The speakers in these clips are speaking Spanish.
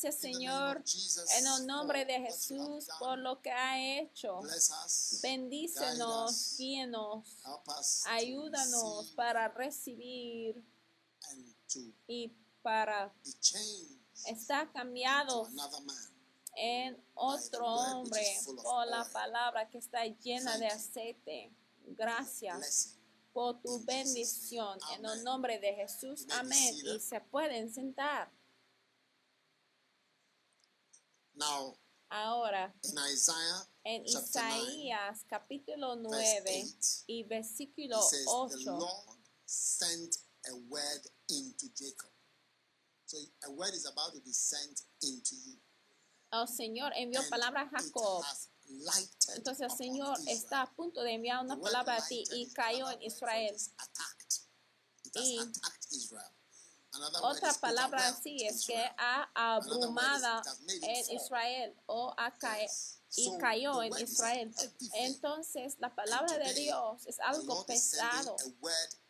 Gracias, Señor, en el nombre de Jesús por lo que ha hecho. Bendícenos, guíenos, ayúdanos para recibir y para estar cambiados en otro hombre por la palabra que está llena de aceite. Gracias por tu bendición en el nombre de Jesús. Amén. Y se pueden sentar. Now, Ahora, in Isaiah en chapter 9, Isaías capítulo verse 9 8, y versículo says, The 8. Lord sent a word into Jacob. So a word is about to be sent into you. El Señor envió And palabra a Jacob. Entonces el Señor Israel. está a punto de enviar una palabra a ti y cayó en Israel. It has Y attacked Israel. Another word Otra palabra así es que ha abrumada made en. Israel o ha Yes. y cayó en Israel. Entonces la palabra de Dios es algo pesado.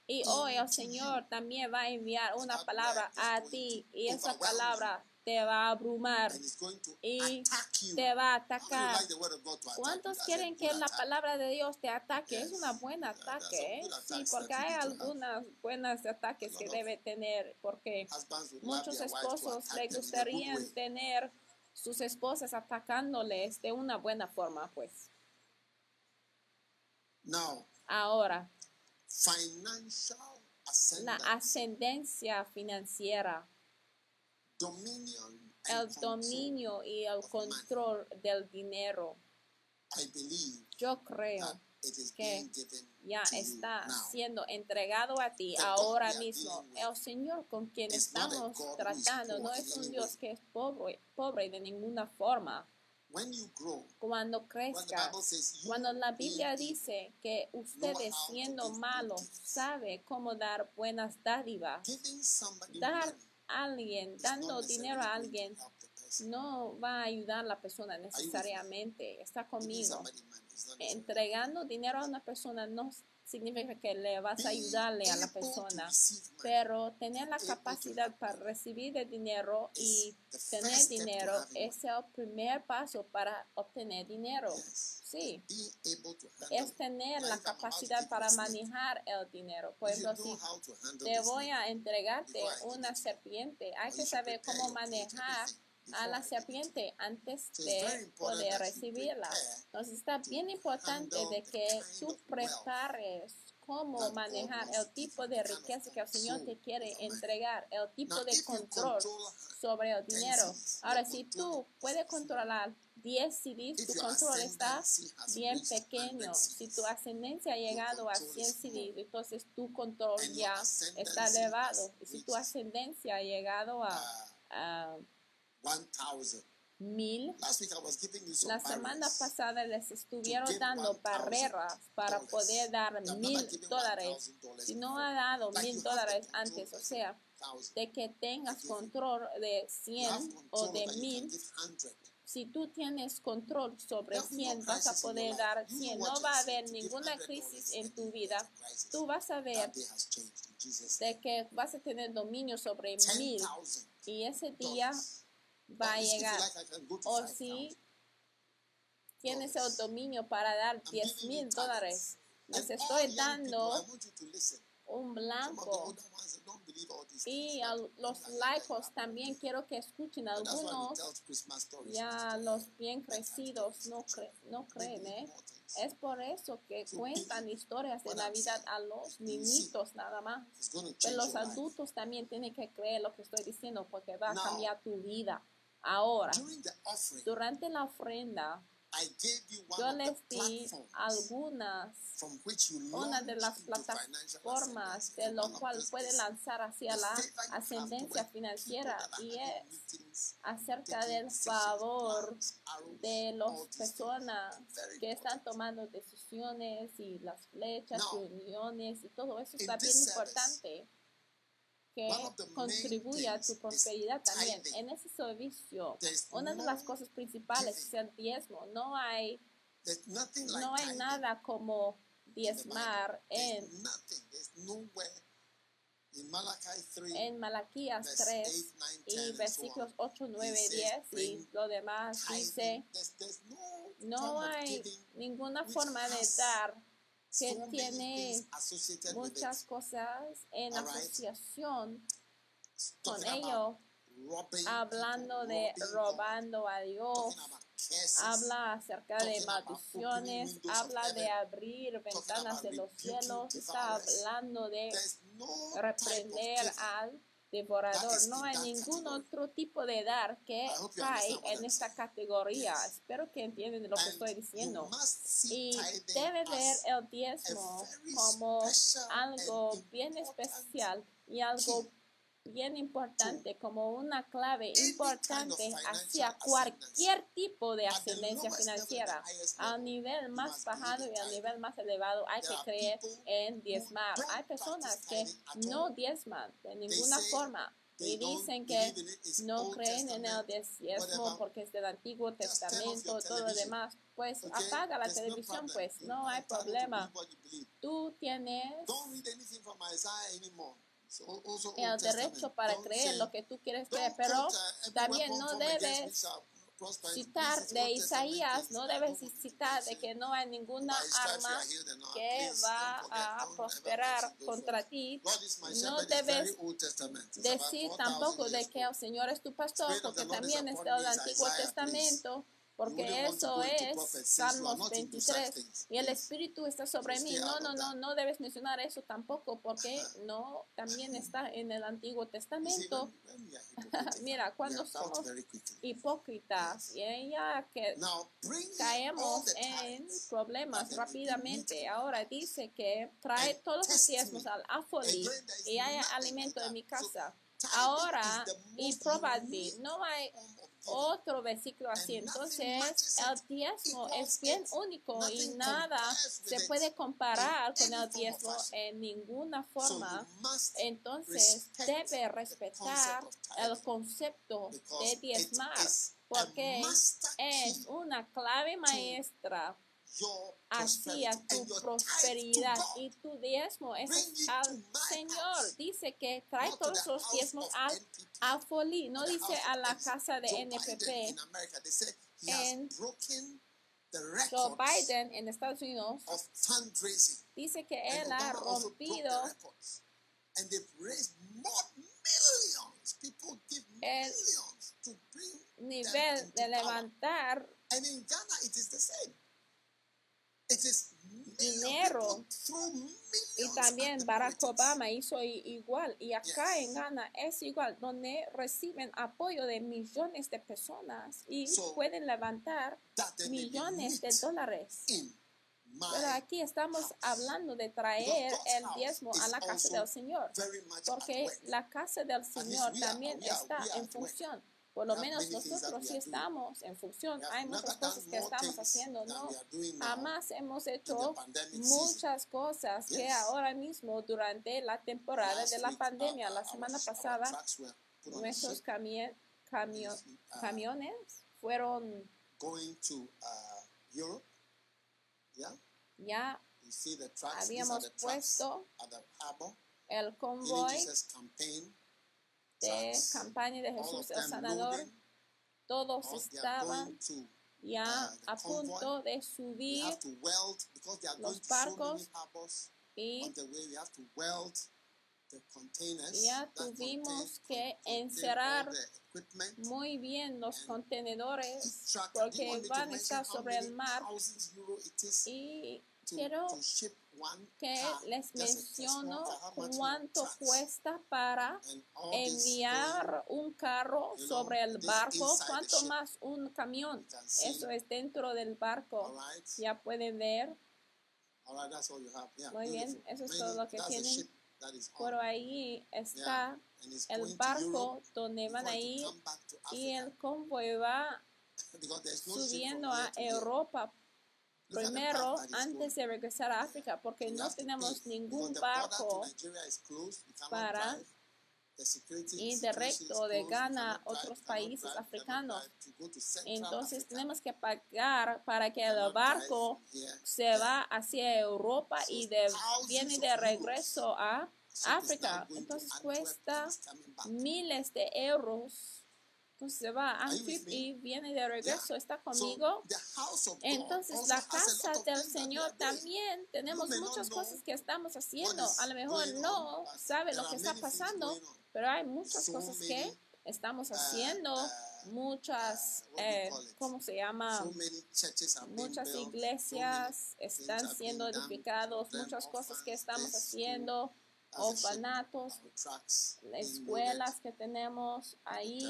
Y hoy el Señor también va a enviar una palabra a ti y esa palabra te va a abrumar y te va a atacar. ¿Cuántos quieren que la palabra de Dios te ataque? Es una buena ataque, ¿eh? Sí, porque hay algunas buenas ataques que debe tener, porque muchos esposos good gustaría tener sus esposas atacándoles de una buena forma, pues. Ahora, la ascendencia financiera, dominion, el dominio y el control del dinero. Yo creo que ya está siendo entregado a ti ahora mismo. El Señor con quien estamos tratando no es un Dios que es pobre, pobre de ninguna forma. Cuando crezca, cuando la Biblia dice que ustedes siendo malos sabe cómo dar buenas dádivas, dar alguien, dando dinero a alguien no va a ayudar a la persona necesariamente. Está conmigo. Entregando dinero a una persona no significa que le vas a ayudarle a la persona, pero tener la capacidad para recibir el dinero y tener dinero es el primer paso para obtener dinero. Sí, es tener la capacidad para manejar el dinero. Por ejemplo, si te voy a entregarte una serpiente, hay que saber cómo manejar a la serpiente antes de poder recibirla. Entonces está bien importante de que tú prepares cómo manejar el tipo de riqueza que el Señor te quiere entregar, el tipo de control sobre el 10 dinero. Ahora, si tú puedes 10 controlar 10 CDs, tu control está bien reached 100 pequeño. Si tu ascendencia ha llegado a control 100 is small. CDs, entonces tu control ya está elevado. Y si tu ascendencia ha llegado a, a 1,000. mil, la semana pasada les estuvieron dando 1,000 barreras para poder dar mil dólares. $1,000 Si no ha dado mil dólares antes, o sea, 1,000. de que tengas control de You have 100 control o de mil, can give 100. si tú tienes control sobre There'll be no 100, vas a poder dar You know 100. what No va a haber ninguna $100 crisis en tu vida. Tú vas a ver de que vas a tener dominio sobre mil 10,000 y ese día. Va a llegar. O 5,000. si tienes el dominio para dar I'm 10 giving mil dólares, les estoy dando un blanco. Y a los laicos también quiero que escuchen algunos. Ya los bien crecidos no, cre- no creen, ¿eh? Es por eso que cuentan historias de Navidad a los niñitos nada más. Pero los adultos también tienen que creer lo que estoy diciendo porque va a cambiar tu vida. Ahora, durante la ofrenda, yo les di algunas, una de las plataformas de lo cual puede lanzar hacia la ascendencia financiera y es acerca del favor de las personas que están tomando decisiones y las flechas, reuniones y todo eso está bien importante que contribuya a tu prosperidad también. En ese servicio, una de las cosas principales es el diezmo. No hay, no hay nada como diezmar en, nothing. There's nowhere in Malachi 3, en Malaquías verse 3 8, 9, 10, y versículos on. 8, 9, says, 10 y lo demás dice, no, hay ninguna forma de dar que tiene muchas cosas en asociación con ello, hablando de robando a Dios, habla acerca de maldiciones, habla de abrir ventanas de los cielos, está hablando de reprender al devorador. No hay ningún otro tipo de dar que what en esta categoría. Espero que entiendan lo que estoy diciendo. Y debe ver el diezmo como algo bien especial y algo bien importante, como una clave importante hacia cualquier tipo de ascendencia financiera. Al nivel más bajado y al nivel más elevado hay que creer en diezmar. Hay personas que no diezman de ninguna forma y dicen que no creen en el diezmo porque es del Antiguo Testamento, todo lo demás. Pues apaga la televisión, pues no hay problema. Tú tienes Also el derecho para creer lo que tú quieres creer, pero también no debes citar de Isaías, no debes citar de que no hay ninguna arma que va a prosperar contra ti. No debes decir 4,000 tampoco de que el old. Señor es tu pastor, porque también está el Antiguo Testamento, porque eso es Salmos not into such 23. things. Y el. Espíritu está sobre So mí. No, no, no, no debes mencionar eso tampoco, porque no, también está en el Antiguo Testamento. Mira, cuando somos hipócritas y ella que caemos en problemas rápidamente. Ahora dice que trae todos los diezmos al afoli y haya alimento en mi casa. Ahora, y probadme, no hay. Otro versículo así. Entonces, el diezmo es bien único y nada se puede comparar con el diezmo en ninguna forma. Entonces, debe respetar el concepto de diezmar, porque es una clave maestra prosperity tu prosperidad y tu diezmo es al Señor. Dice que trae todos los diezmos al afoli, no dice a la casa de NPP. En Joe Biden en Estados Unidos dice que él ha rompido El nivel de levantar Dinero. Y también Barack. Obama hizo igual y acá en Ghana es igual donde reciben apoyo de millones de personas y So, pueden levantar millones de dólares. Pero aquí estamos house. hablando de traer el diezmo a la casa del Señor, porque la casa del Señor también are- está are en función. Por lo menos nosotros sí estamos en función. Hay muchas cosas que estamos haciendo. No, jamás hemos hecho muchas cosas que ahora mismo durante la temporada de la pandemia. La semana pasada nuestros ship camie- camio- Yes, uh, camiones fueron going to uh, Europe. Yeah, ya you see the habíamos the puesto at the harbor. el convoy. De campaña de Jesús el Sanador. Todos estaban ya uh, a punto de subir los barcos y ya tuvimos que encerrar muy bien los contenedores porque van a estar sobre el mar y quiero que les menciono cuánto cuesta para enviar un carro sobre el barco, cuánto más un camión. Eso es dentro del barco. Ya pueden ver, Muy bien, eso es todo lo que tienen. por ahí. Está el barco donde van a ir y el convoy va subiendo a. Europa primero antes de regresar a África porque no tenemos ningún barco para ir directo de Ghana a otros países africanos. Entonces tenemos que pagar para que el barco se va hacia Europa y de, viene de regreso a África. Entonces cuesta miles de euros. Entonces se va a me? y viene de regreso. ¿Está conmigo? Entonces la casa del Señor también tenemos muchas cosas que estamos haciendo. A lo mejor no sabe lo que está pasando, pero hay muchas cosas que estamos uh, haciendo. uh, Muchas, uh, eh? ¿cómo se llama? Muchas iglesias están siendo them muchas cosas que estamos haciendo, orfanatos, escuelas que tenemos ahí.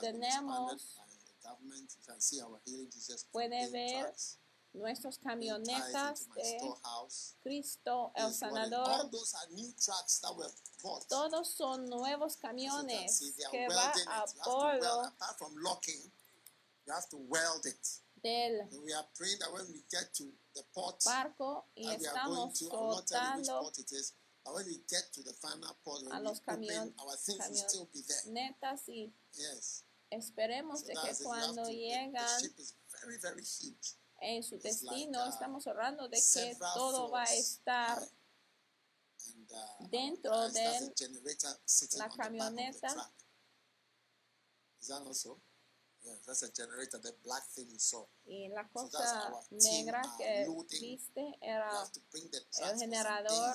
Tenemos- Puede ver tied camionetas de. Cristo el Sanador. Todos son nuevos camiones que va a bordo del And we are praying that when we get to the port barco y estamos soltando a los open, camion- our things will camion- still be there. netas y Yes. esperemos So de que cuando llegan en su destino uh, estamos orando de que todo va a estar uh, dentro de la camioneta. truck. Is that also? Yeah, that's a generator, the black thing you saw. y la cosa negra are que viste You era some generador.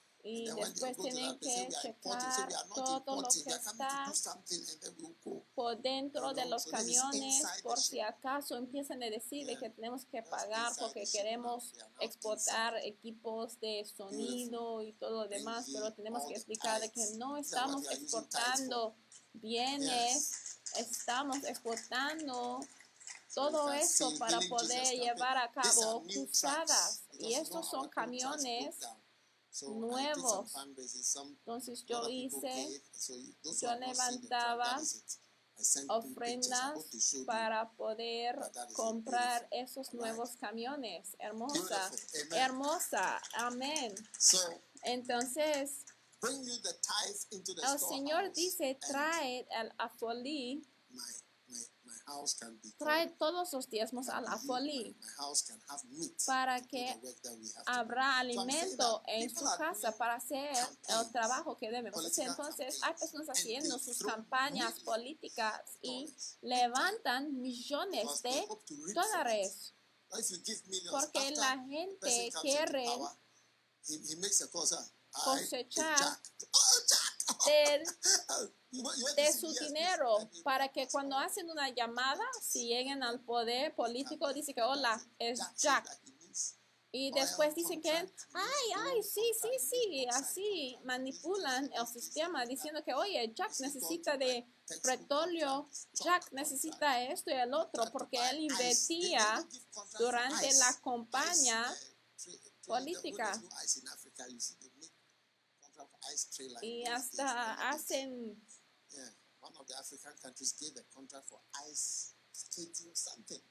y después tienen que checar todo lo que está por dentro de los camiones por si acaso empiezan a decir de que tenemos que pagar porque queremos exportar equipos de sonido y todo lo demás, pero tenemos que explicar de que no estamos exportando bienes, estamos exportando todo see para poder llevar a cabo cruzadas. Y estos son camiones nuevos. Entonces yo hice yo levantaba ofrendas para poder comprar esos nuevos camiones. Hermosa, hermosa, amén. Entonces, el Señor dice, trae el afolí, trae todos los diezmos can have meat para que habrá alimento en su casa para hacer el trabajo que debemos hacer. Entonces, hay personas haciendo sus campañas políticas y levantan millones de dólares. Porque la gente quiere a cosechar! Del de su dinero para que cuando hacen una llamada, si lleguen al poder político, dice que hola, es Jack Y después dicen que, ay, ay, sí, sí, sí, así manipulan el sistema diciendo que, oye, Jack necesita de petróleo, Jack necesita esto y el otro, porque él invertía durante la campaña política. Y hasta hacen, Yeah, one of the African countries gave a contract for ice skating something.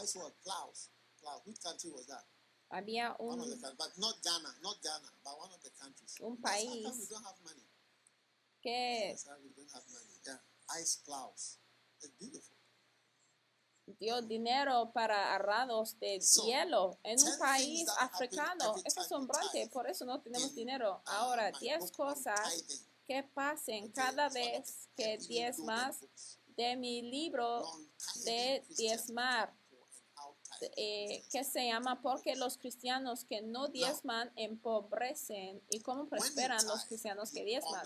Ice what? Plows. Plows. Which country was that? había One of the un, countries, but not Ghana, not Ghana, but one of the countries. Un That's how come país. we don't have money. que That's how we don't have money. Yeah, ice plows. It's beautiful. Dio dinero para arrados de hielo en un país africano. Es asombrante, por eso no tenemos in, dinero. Ahora, my 10 book on cosas que pasen cada vez que diezmas books de mi libro de diezmar. eh, que se llama porque los cristianos que no diezman empobrecen y cómo prosperan los cristianos que diezman.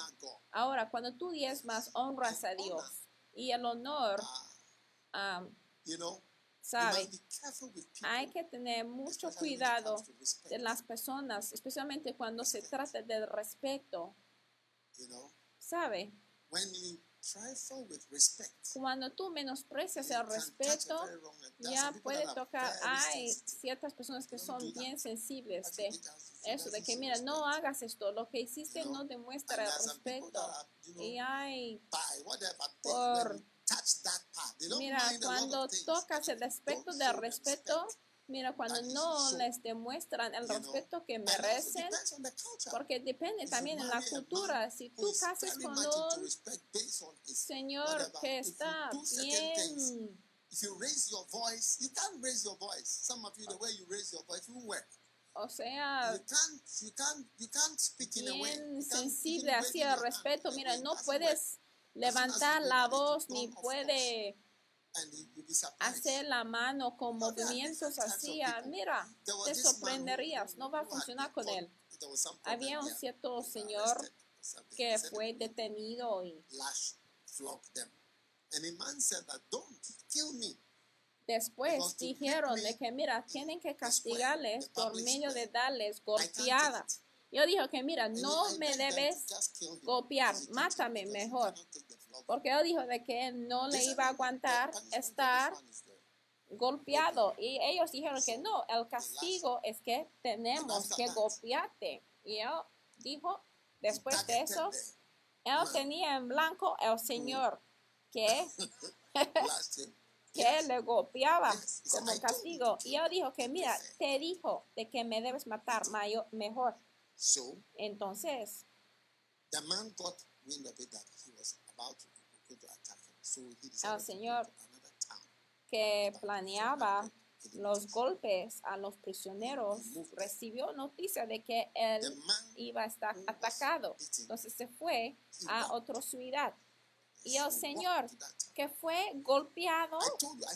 Ahora, cuando tú diezmas, honras a Dios y el honor, you know, sabe, hay que tener mucho cuidado de las personas, especialmente cuando se trata del respeto, you know. sabe. When you trifle with respect, Cuando tú menosprecias el respeto, ya puede tocar. Hay ciertas personas que son bien sensibles de eso, de que mira, no hagas esto, lo que hiciste no demuestra el respeto. Y hay, por- mira, cuando tocas el aspecto del respeto, mira, cuando no les demuestran el respeto que merecen, porque depende también en la cultura. Si tú casas con un señor que está bien, if you raise your voice, you can't raise your voice. Some of you, the way you raise your voice won't work. o sea, You can't, you can't, you can't speak in a way. bien sensible hacia el respeto, mira, no puedes levantar la voz ni puede hacer la mano con movimientos así. ah. Mira, te sorprenderías, no va a funcionar con él. Había un cierto señor que fue detenido y después dijeron de que mira, tienen que castigarles por medio de darles golpeadas. Yo dijo que mira, no me debes can't mátame mejor. Porque él dijo de que no le iba a "No, the aguantar estar one is there." golpeado. Y ellos dijeron que no, el castigo es que tenemos que golpearte. Y él dijo, después de eso, él tenía en blanco el Señor que, que le golpeaba como "I told you castigo. Y él dijo que, mira, te dijo de que me debes matar mayo- mejor. So Entonces, the man got wind of it that he was about to to attack him. So he El decided to Señor go to another town. que planeaba los golpes a los prisioneros, recibió noticia de que él iba a estar atacado. Entonces se fue a otra ciudad. Y el walked Señor, que fue golpeado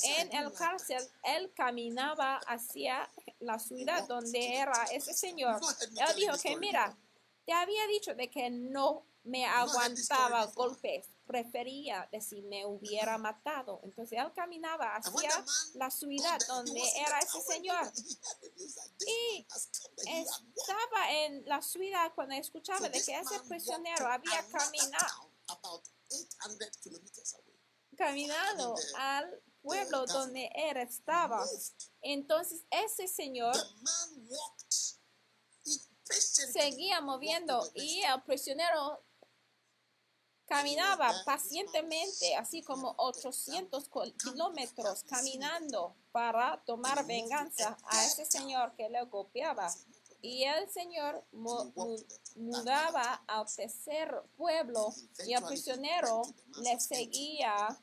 en el cárcel, él caminaba hacia la ciudad donde era ese señor. Él dijo que, mira, te había dicho de que no me aguantaba golpes, prefería de me hubiera matado. Entonces él caminaba hacia la ciudad donde era ese señor. he heard it. He was like, "This Y man has come that he had walked." Estaba en la ciudad cuando escuchaba de que ese prisionero había caminado, town about 800 kilometers away. caminado al pueblo donde él estaba. Entonces ese señor seguía moviendo y el prisionero caminaba pacientemente, así como 800 col- kilómetros caminando para tomar venganza a ese señor que le golpeaba. Y el señor mu- mu- mudaba al tercer pueblo y el prisionero le seguía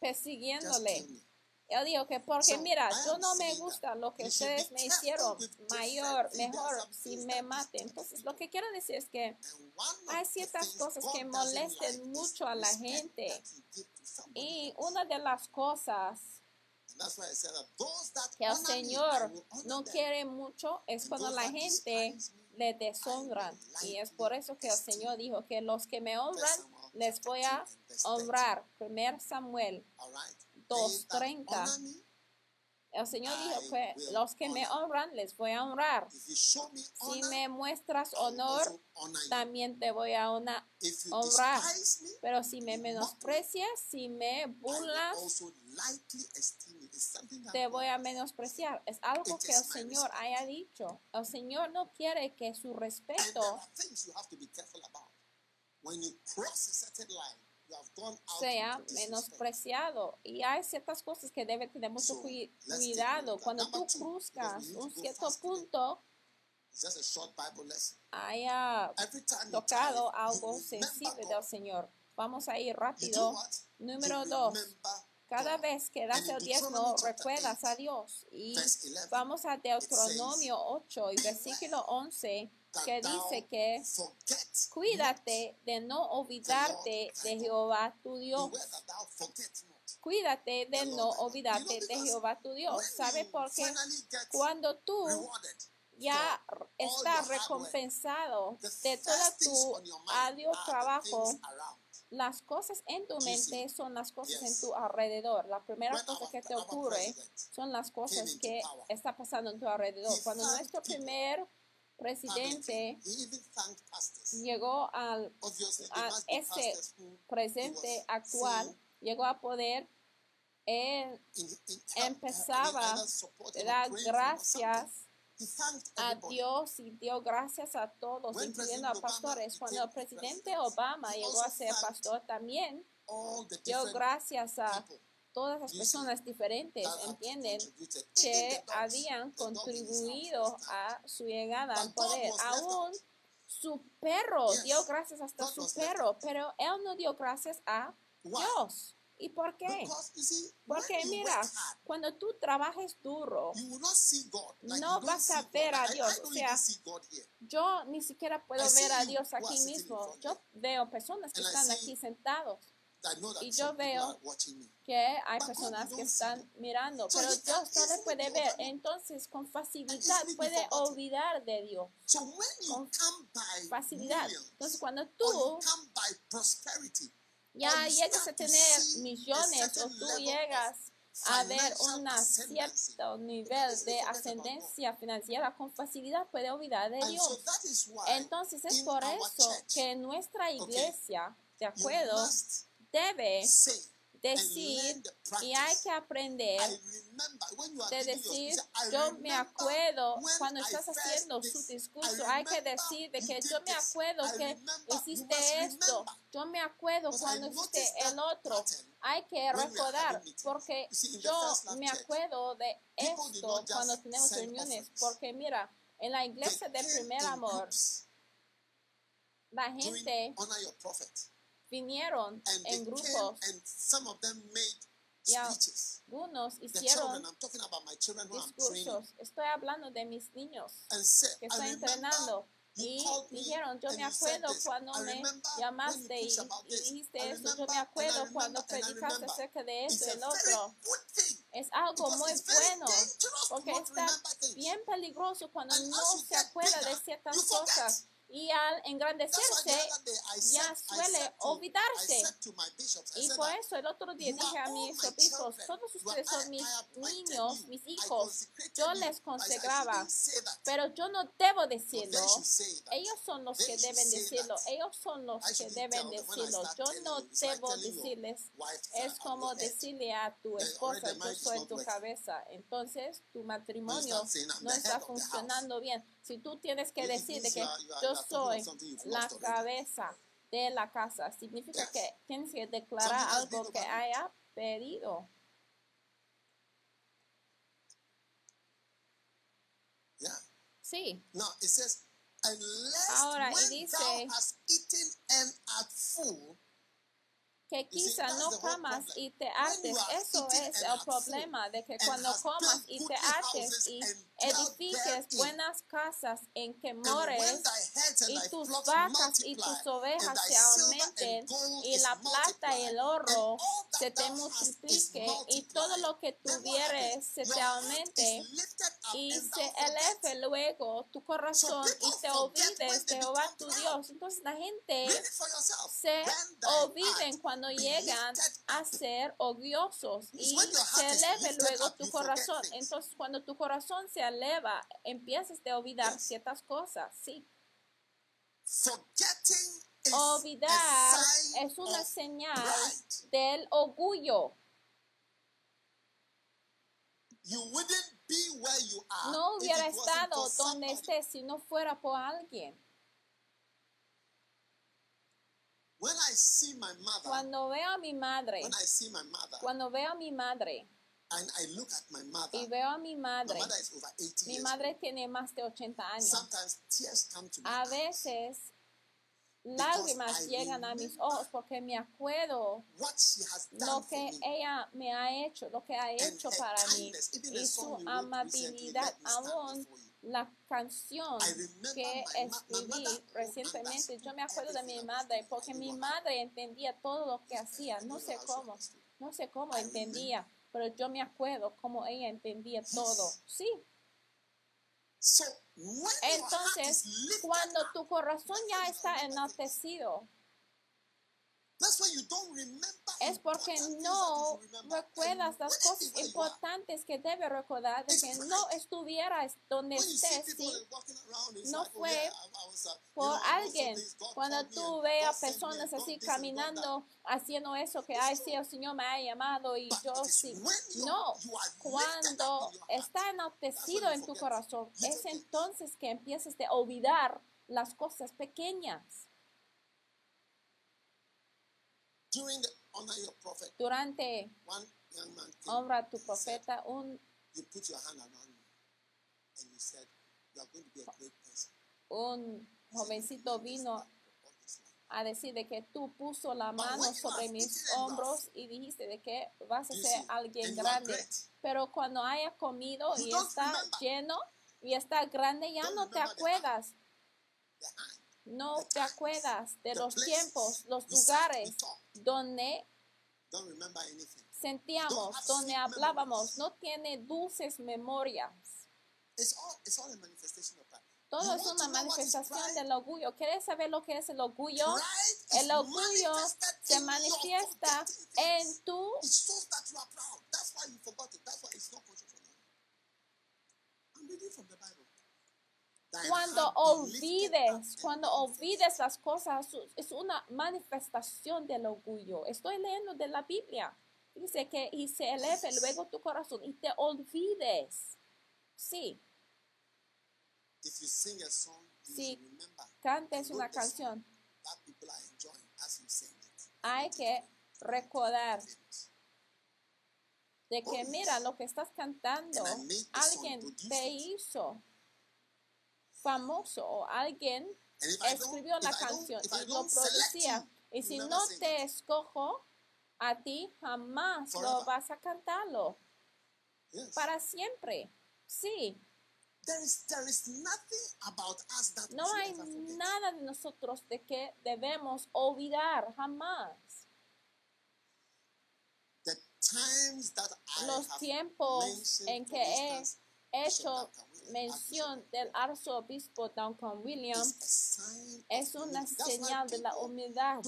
persiguiéndole. Él dijo que porque mira, yo no me gusta lo que ustedes me hicieron mayor, mejor si me maten. Entonces lo que quiero decir es que hay ciertas cosas que like mucho a la gente. Y una de las cosas que el Señor no quiere mucho es cuando la gente le deshonra. Y es por eso que el Señor dijo que los que me honran les voy a honrar. 1 Samuel 2.30. El Señor dijo will los que me honran les voy a honrar. Si me muestras honor, también te voy a honrar. Pero si me menosprecias, si me burlas, te voy a menospreciar. Es algo que el Señor haya dicho. El Señor no quiere que su respeto sea menospreciado. Y hay ciertas cosas que debe tener mucho cuidado. Cuando tú cruzcas un cierto punto, It's just a short Bible lesson. haya you tocado algo sensible del Señor. Vamos a ir rápido. Número dos. Cada vez que das el diezmo, recuerdas 8, a Dios. Y verse 11, vamos a Deuteronomio 8 y versículo 11, that que dice que cuídate de no olvidarte de Jehová tu. Dios. Cuídate de no olvidarte de Jehová tu Dios. ¿Sabe por qué? Cuando tú ya work, recompensado de todo tu the trabajo, las cosas en tu mente son las cosas en tu alrededor. La primera cosa que te ocurre son las cosas que está pasando en tu alrededor. Cuando nuestro primer presidente llegó al a ese presente actual, llegó a poder él empezaba or dar gracias a. Dios y dio gracias a todos, incluyendo a pastores. Cuando el presidente president, Obama llegó a ser pastor, también dio gracias a todas las personas diferentes, ¿entienden? que habían contribuido a su llegada al poder. Aún su perro dio gracias hasta su perro, pero él no dio gracias a? Dios. ¿Y por qué? Porque mira, cuando tú trabajes duro, no vas a ver a Dios, o sea, yo ni siquiera puedo ver a Dios aquí mismo. Yo veo personas que están aquí sentados, Y yo veo que hay personas que están mirando, pero Dios no le puede ver. Entonces, con facilidad puede olvidar de Dios. Con Facilidad. Entonces, cuando tú ya llegas a tener millones o tú llegas a ver un cierto nivel de ascendencia financiera, con facilidad puede olvidar de Dios. Entonces es por eso que nuestra iglesia, de acuerdo, debe decir y hay que aprender de decir, yo me acuerdo cuando estás haciendo su discurso, hay que decir de que yo me acuerdo que hiciste esto, yo me acuerdo cuando hiciste el otro, hay que recordar porque yo me acuerdo de esto cuando tenemos reuniones, porque mira, en la iglesia de came primer amor, la gente. Vinieron And en came grupos. and some of them made y algunos hicieron discursos. Estoy hablando de mis niños said, que estoy entrenando. Y dijeron, yo me acuerdo cuando me llamaste y, y dijiste eso, yo me acuerdo cuando predicaste acerca de esto y el otro. Es algo muy bueno, porque está bien peligroso cuando And no se acuerda de ciertas cosas. Y al engrandecerse, ya suele olvidarse. Y por eso el otro día dije a mis obispos, todos ustedes son mis niños, mis hijos. Yo les consagraba, pero yo no debo decirlo. Ellos son los que deben decirlo. Ellos son los que deben decirlo. Yo no debo decirles. Es como decirle a tu esposa, yo soy tu cabeza. Entonces tu matrimonio no está funcionando bien. Si tú tienes que decir de que are- yo soy la cabeza de la casa, significa que tienes que declarar algo que haya pedido. Sí. Ahora, y dice- que quizá no comas y te hartes. Eso es el problema de que and cuando comas y te hartes y edifiques buenas casas en que mores y tus vacas y tus ovejas se aumenten y la plata y el oro se te multiplique y todo lo que tuvieres se te aumente y se eleve luego tu corazón y te olvides de Jehová tu. Dios. Entonces la gente se olviden cuando llegan a ser It's y se eleve luego tu corazón. Entonces cuando tu corazón se eleva, empiezas a olvidar ciertas cosas. Sí. Olvidar es una señal del orgullo. You wouldn't be where you are No hubiera estado donde estés si no fuera por alguien. When I see my mother, Cuando veo a mi madre, when I see my mother, cuando veo a mi madre and I look at my mother, y veo a mi my madre, mother is over 80 mi years madre tiene más de 80 años. Sometimes tears come to my A veces lágrimas llegan a mis ojos porque me acuerdo what she has done lo que ella me ha hecho, lo que ha hecho para mí. y su amabilidad. Aún la canción que my my escribí recientemente, yo me acuerdo de mi madre porque mi madre entendía todo lo que hacía, no sé cómo, no sé cómo entendía, pero yo me acuerdo cómo ella entendía todo. Sí, entonces cuando tu corazón ya está enaltecido, That's why you don't remember es porque no you should remember. recuerdas las cosas importantes que debe recordar de que no estuvieras donde estés, it's no oh, fue uh, por alguien. Cuando tú veas personas así caminando, haciendo eso que, ay, sí, el Señor me ha llamado y yo sí. No, cuando está enaltecido en tu corazón, es entonces que empiezas a olvidar las cosas pequeñas. During the honor your prophet, Durante one young man came honra a tu said, profeta, un, you put your hand around me and you said, you are going to be a great person. un jovencito vino a decir de que tú puso la mano sobre mis hombros y dijiste de que vas a ser alguien grande. Pero cuando haya comido y está lleno y está grande, ya no te acuerdas. No te acuerdas de los tiempos, los lugares. Donde Don't remember anything. sentíamos, donde hablábamos. No tiene dulces memorias. It's all it's all a manifestation of pride. Todo es una manifestación del orgullo. ¿Quieres saber lo que es el orgullo? El orgullo se manifiesta en tu It shows that you are proud. That's why you forgot it. That's why it's not conscious of you. I'm reading from the Bible. Thine cuando olvides, and cuando olvides las cosas, es una manifestación del orgullo. Estoy leyendo de la Biblia. Dice que y se eleve luego tu corazón y te olvides. Sí, If you sing a song, you Sí. should remember cantes una canción. Hay que recordar de que mira lo que estás cantando. Alguien te hizo famoso o alguien escribió la canción y lo producía. Y si no te escojo a ti, jamás lo vas a cantarlo. Yes. Para siempre. Sí, There is there is nothing about us that we no hay nada de nosotros de que debemos olvidar jamás. The times that I Los tiempos en que he hecho mención del arzobispo Duncan of es una señal de la humildad.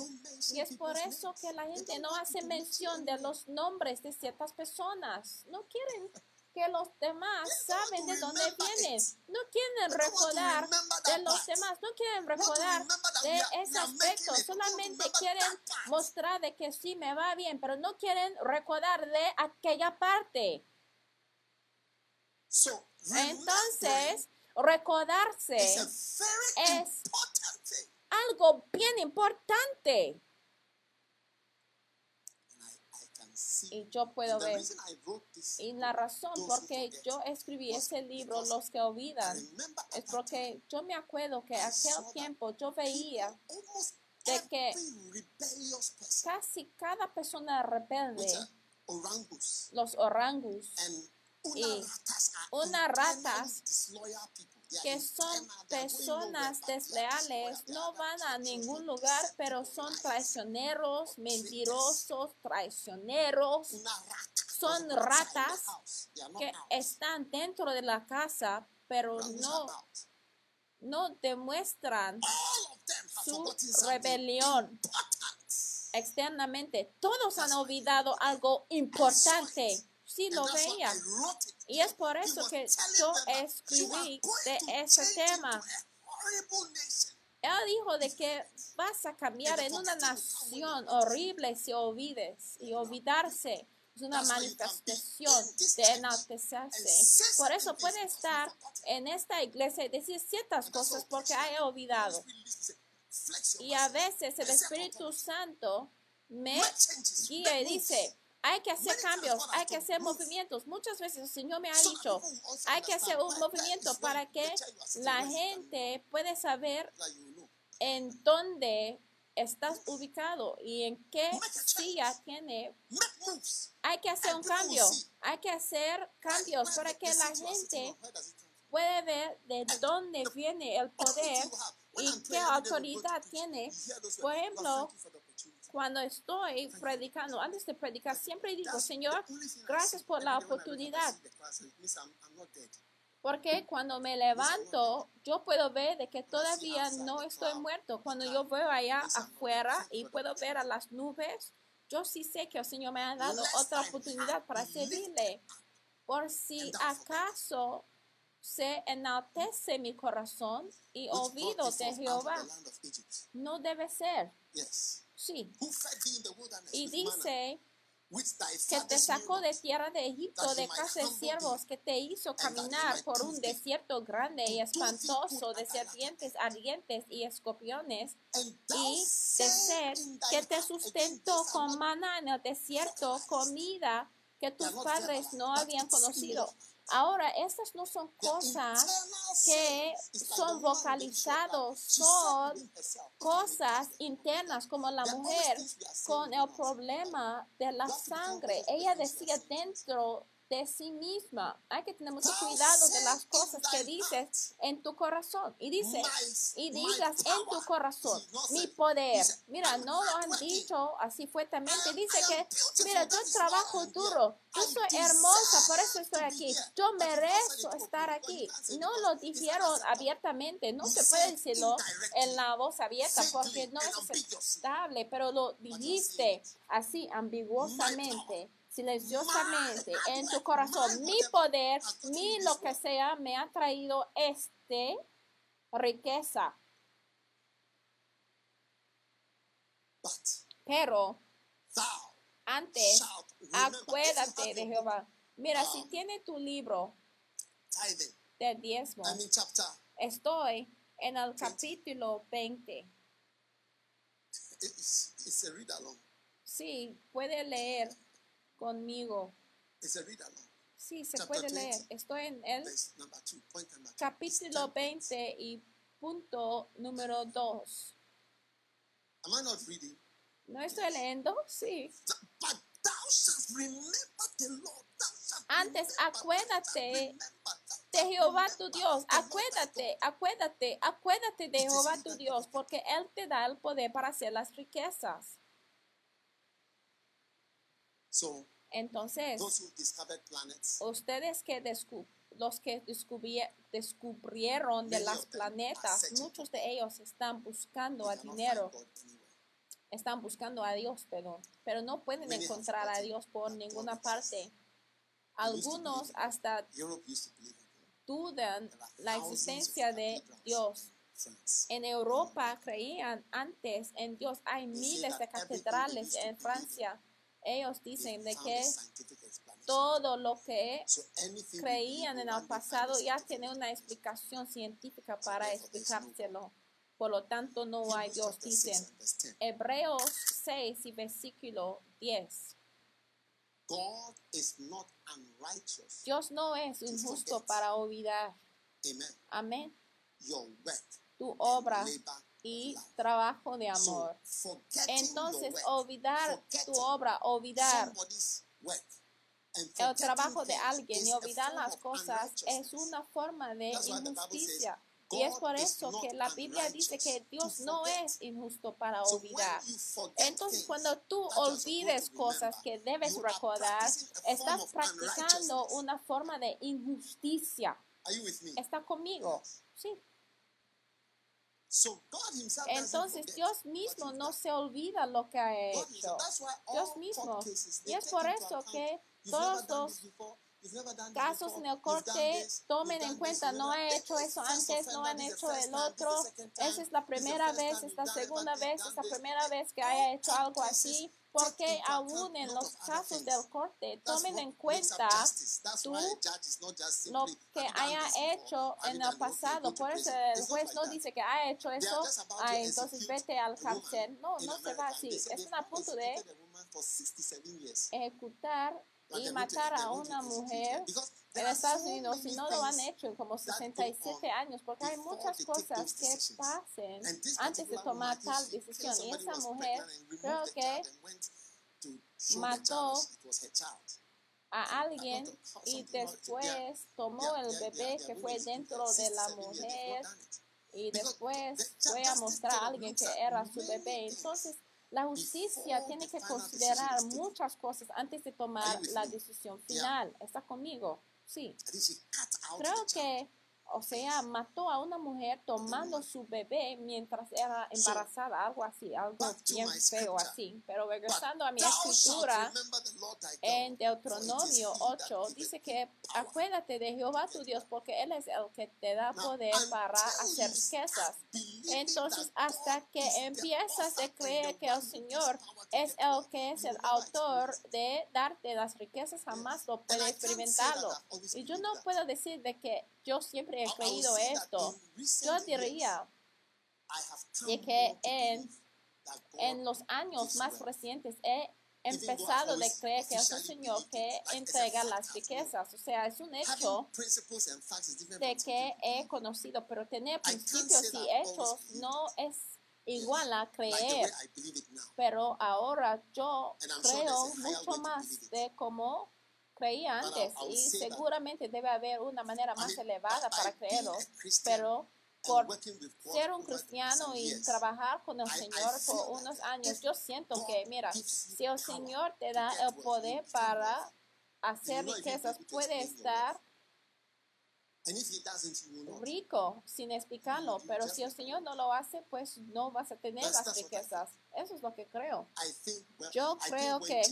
Y es por eso que la gente no hace mención de los nombres de ciertas personas. No quieren que los demás saben de dónde vienen. No quieren recordar de los demás. No quieren recordar de ese aspecto. Solamente quieren mostrar de que sí me va bien, pero no quieren recordar de aquella parte. Entonces, recordarse es- algo bien importante. Y yo puedo ver. Y la razón porque forget yo escribí ese libro, Los que olvidan, es porque yo me acuerdo que aquel tiempo yo veía de que casi cada persona rebelde, los orangus, y una ratas que son personas desleales, no van a ningún lugar, pero son traicioneros, mentirosos, traicioneros, son ratas que están dentro de la casa, pero no, no demuestran su rebelión. externamente. Todos han olvidado algo importante. Sí, lo veía. Y es por eso que yo escribí de ese tema. Él dijo de que vas a cambiar en una nación horrible si olvides y olvidarse. Es una manifestación de enaltecerse. Por eso puede estar en esta iglesia y decir ciertas cosas porque haya olvidado. Y a veces el Espíritu Santo me guía y dice, hay que hacer cambios, hay que hacer movimientos. Muchas veces el Señor me ha dicho, hay que hacer un movimiento para que la gente pueda saber en dónde estás ubicado y en qué silla tiene. Hay que hacer un cambio. Hay que hacer cambios para que la gente pueda ver de dónde viene el poder y qué autoridad tiene. Por ejemplo, cuando estoy predicando, antes de predicar, siempre digo, Señor, gracias por la oportunidad. Porque cuando me levanto, yo puedo ver de que todavía no estoy muerto. Cuando yo veo allá afuera y puedo ver a las nubes, yo sí sé que el Señor me ha dado otra oportunidad para servirle. Por si acaso se enaltece mi corazón y olvido de Jehová. No debe ser. Sí. Y dice que te sacó de tierra de Egipto, de casa de siervos, que te hizo caminar por un desierto grande y espantoso de serpientes ardientes y escorpiones, y de ser que te sustentó con mana en el desierto, comida que tus padres no habían conocido. Ahora, estas no son cosas que son vocalizados, son cosas internas como la mujer con el problema de la sangre. Ella decía dentro de sí misma. Hay que tener mucho cuidado de las cosas que dices en tu corazón. Y dice, y digas en tu corazón, mi poder. Mira, no lo han dicho así fuertemente. Dice que, mira, yo trabajo duro. Yo soy hermosa, por eso estoy aquí. Yo merezco estar aquí. No lo dijeron abiertamente. No se puede decirlo en la voz abierta porque no es aceptable, pero lo dijiste así ambiguosamente silenciosamente en tu corazón. Mi poder, mi lo que sea, me ha traído este riqueza. Pero antes, acuérdate de Jehová. Mira, si tiene tu libro de diezmo, estoy en el capítulo 20. Sí, puede leer conmigo. Sí, se puede leer. Estoy en el capítulo 20 y punto número 2. ¿No estoy leyendo? Sí. Antes, acuérdate de Jehová tu Dios. Acuérdate, acuérdate, acuérdate de Jehová tu Dios, porque Él te da el poder para hacer las riquezas. Entonces, ustedes que los que descubrieron de las planetas, muchos de ellos están buscando a dinero, están buscando a Dios, perdón, pero no pueden encontrar a Dios por ninguna parte. Algunos hasta dudan la existencia de Dios. En Europa creían antes en Dios. Hay miles de catedrales en Francia ellos dicen de que todo lo que creían en el pasado ya tiene una explicación científica para explicárselo. Por lo tanto, no hay Dios, dicen. Hebreos 6 y versículo 10. Dios no es injusto para olvidar. Amén. Tu obra y trabajo de amor. Entonces, olvidar tu obra, olvidar el trabajo de alguien y olvidar las cosas es una forma de injusticia. Y es por eso que la Biblia dice que Dios no es injusto para olvidar. Entonces, cuando tú olvides cosas que debes recordar, estás practicando una forma de injusticia. ¿Está conmigo? Sí. Entonces Dios mismo no se olvida lo que ha hecho. Dios mismo. Y es por eso que todos los casos en el corte tomen en cuenta, no he hecho eso antes, no han hecho el otro, esa es la primera vez, esta segunda vez, esta primera vez que haya hecho algo así, porque aún en los casos del corte tomen en cuenta tú lo que haya hecho en el pasado. Por eso el juez no dice que ha hecho eso, ah, entonces vete al cárcel. No, no se va así. Es a punto de ejecutar y matar a una mujer en Estados Unidos y no lo han hecho en como 67 años porque hay muchas cosas que pasen antes de tomar tal decisión. Y esa mujer creo que mató a alguien y después tomó el bebé que fue dentro de la mujer y después fue a mostrar a alguien que era su bebé. Entonces, la justicia tiene que considerar muchas cosas antes de tomar la decisión final. ¿Está conmigo? Sí. Creo que o sea, mató a una mujer tomando su bebé mientras era embarazada, algo así, algo bien feo así. Pero regresando a mi escritura, en Deuteronomio 8, dice que acuérdate de Jehová tu Dios, porque Él es el que te da poder para hacer riquezas. Entonces, hasta que empiezas a creer que el Señor es el que es el autor de darte las riquezas, jamás lo puedes experimentarlo. Y yo no puedo decir de que yo siempre he creído esto. Yo diría de que en, en los años más recientes he empezado de creer que es el Señor que entrega las riquezas. O sea, es un hecho de que he conocido, pero tener principios y hechos no es igual a creer. Pero ahora yo creo mucho más de cómo creía antes y seguramente debe haber una manera más elevada para creerlo, pero por ser un cristiano y trabajar con el Señor por unos años, yo siento que, mira, si el Señor te da el poder para hacer riquezas, puede estar rico sin explicarlo, pero si el Señor no lo hace, pues no vas a tener las riquezas. Eso es lo que creo. Yo creo que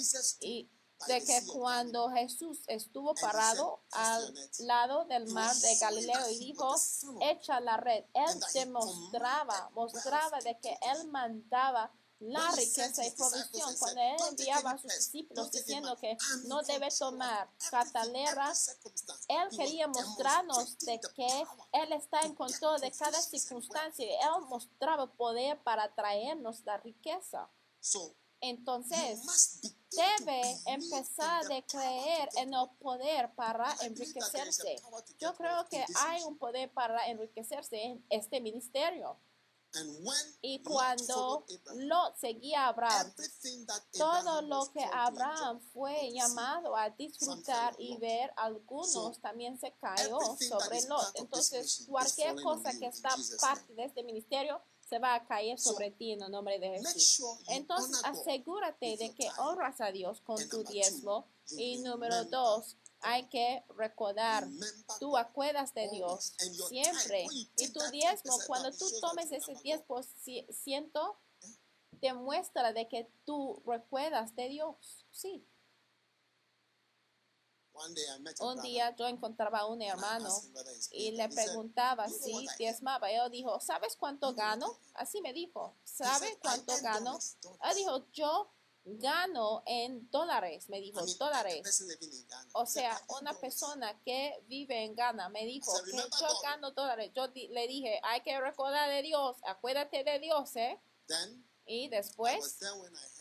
y de que cuando Jesús estuvo parado al lado del mar de Galileo y dijo, echa la red, él demostraba, mostraba de que él mandaba la riqueza y provisión. cuando él enviaba a sus discípulos diciendo que no debe tomar cataleras, él quería mostrarnos de que él está en control de cada circunstancia. Y él mostraba poder para traernos la riqueza. Entonces, debe empezar a creer en el poder para enriquecerse. Yo creo que hay un poder para enriquecerse en este ministerio. Y cuando Lot seguía a Abraham, todo lo que Abraham fue llamado a disfrutar y ver, algunos también se cayó sobre Lot. Entonces, cualquier cosa que está parte de este ministerio se va a caer sobre ti en el nombre de Jesús. Entonces, asegúrate de que honras a Dios con tu diezmo. Y número dos, hay que recordar, tú acuerdas de Dios siempre. Y tu diezmo, cuando tú tomes ese diezmo, siento, demuestra de que tú recuerdas de Dios. Sí. Un día yo encontraba a un hermano y le preguntaba si diezmaba. Él dijo, ¿sabes cuánto gano? Así me dijo, ¿sabe cuánto gano? Él dijo, yo gano en dólares, me dijo, dólares. O sea, una persona que vive en Ghana me dijo que yo gano dólares. Yo le dije, hay que recordar de Dios, acuérdate de Dios, ¿eh? Y después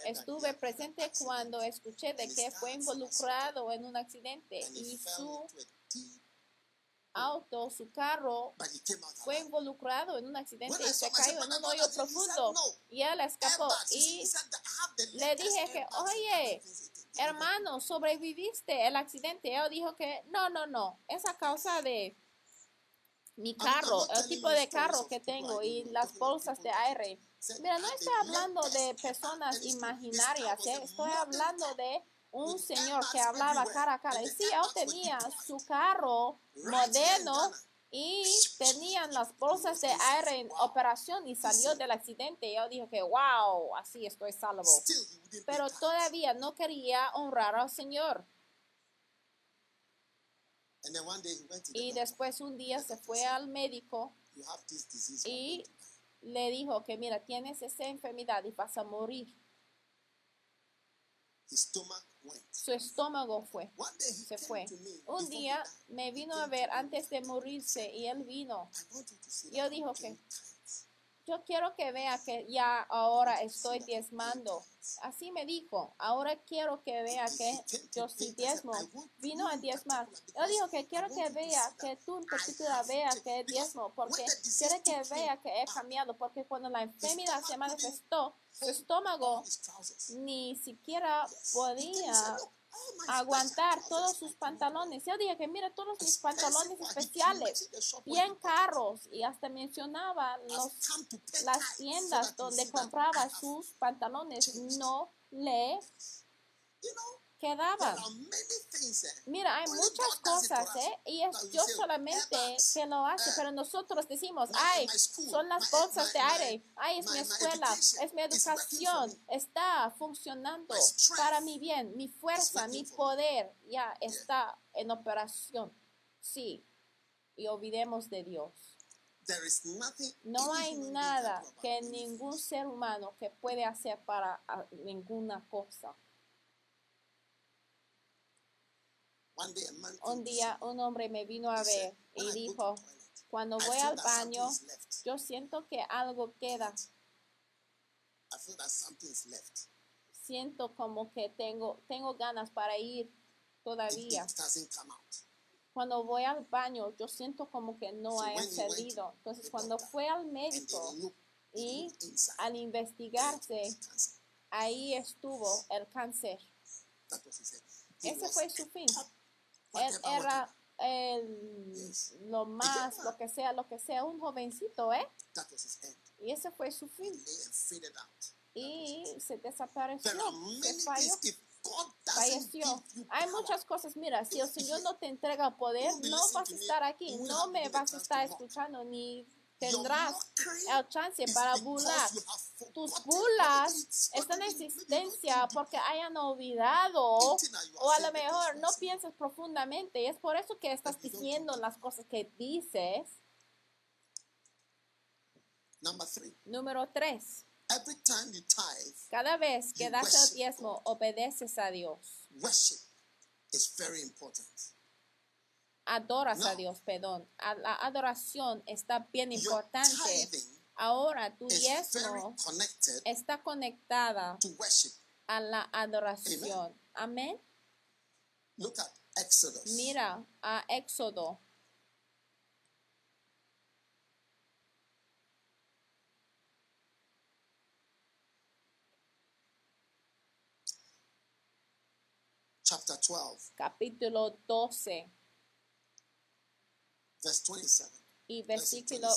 estuve presente cuando escuché de que fue involucrado en un accidente y su auto, su carro fue involucrado en un accidente y se cayó en un hoyo profundo y él escapó. Y le dije que, oye, hermano, sobreviviste el accidente. Él dijo que no, no, no, es a causa de mi carro, el tipo de carro que tengo y las bolsas de aire. Mira, no estoy hablando de personas imaginarias, ¿eh? estoy hablando de un señor que hablaba cara a cara. Y sí, él tenía su carro moderno y tenían las bolsas de aire en operación y salió del accidente. Y yo dije que, wow, así estoy salvo. Pero todavía no quería honrar al Señor. Y después un día se fue al médico y le dijo que mira, tienes esa enfermedad y vas a morir. Su estómago fue, se fue. Un día me vino a ver antes de morirse y él vino. Yo dijo que yo quiero que vea que ya ahora estoy diezmando. Así me dijo, ahora quiero que vea que yo sí diezmo. Vino a diezmar. Yo digo que quiero que vea, que tú en particular vea que diezmo, porque quiere que vea que he cambiado, porque cuando la enfermedad se manifestó, su estómago ni siquiera podía aguantar todos sus pantalones. Yo dije que mira todos mis pantalones especiales, bien caros, y hasta mencionaba las tiendas donde compraba sus pantalones, no le quedaban. Mira, hay muchas cosas, ¿eh? Y es Dios solamente que lo hace, pero nosotros decimos, ay, son las bolsas de aire, ay, es mi escuela, es mi educación, está funcionando para mi bien, mi fuerza, mi poder ya está en operación. Sí, y olvidemos de Dios. No hay nada que ningún ser humano que puede hacer para ah, ninguna cosa. Un día un hombre me vino a ver y dijo, cuando voy al baño, yo siento que algo queda. Siento como que tengo, tengo ganas para ir todavía. Cuando voy al baño, yo siento como que no haya salido. Entonces, cuando fue al médico y al investigarse, ahí estuvo el cáncer. Ese fue su fin él era el, lo más, lo que sea, lo que sea, un jovencito, ¿eh? Y ese fue su fin. Y se desapareció, se falló, falleció. Hay muchas cosas, mira, si el Señor no te entrega poder, no vas a estar aquí, no me vas a estar escuchando ni tendrás el chance para burlar. Tus burlas están en existencia porque hayan olvidado o a lo mejor no piensas profundamente. Y es por eso que estás diciendo las cosas que dices. Número tres. Cada vez que das el diezmo, obedeces a Dios. Worship is very important adoras a Dios, perdón. la adoración está bien importante. Ahora tu diezmo está conectada a la adoración. Amén. Mira a Éxodo. Chapter 12. Capítulo 12 y versículo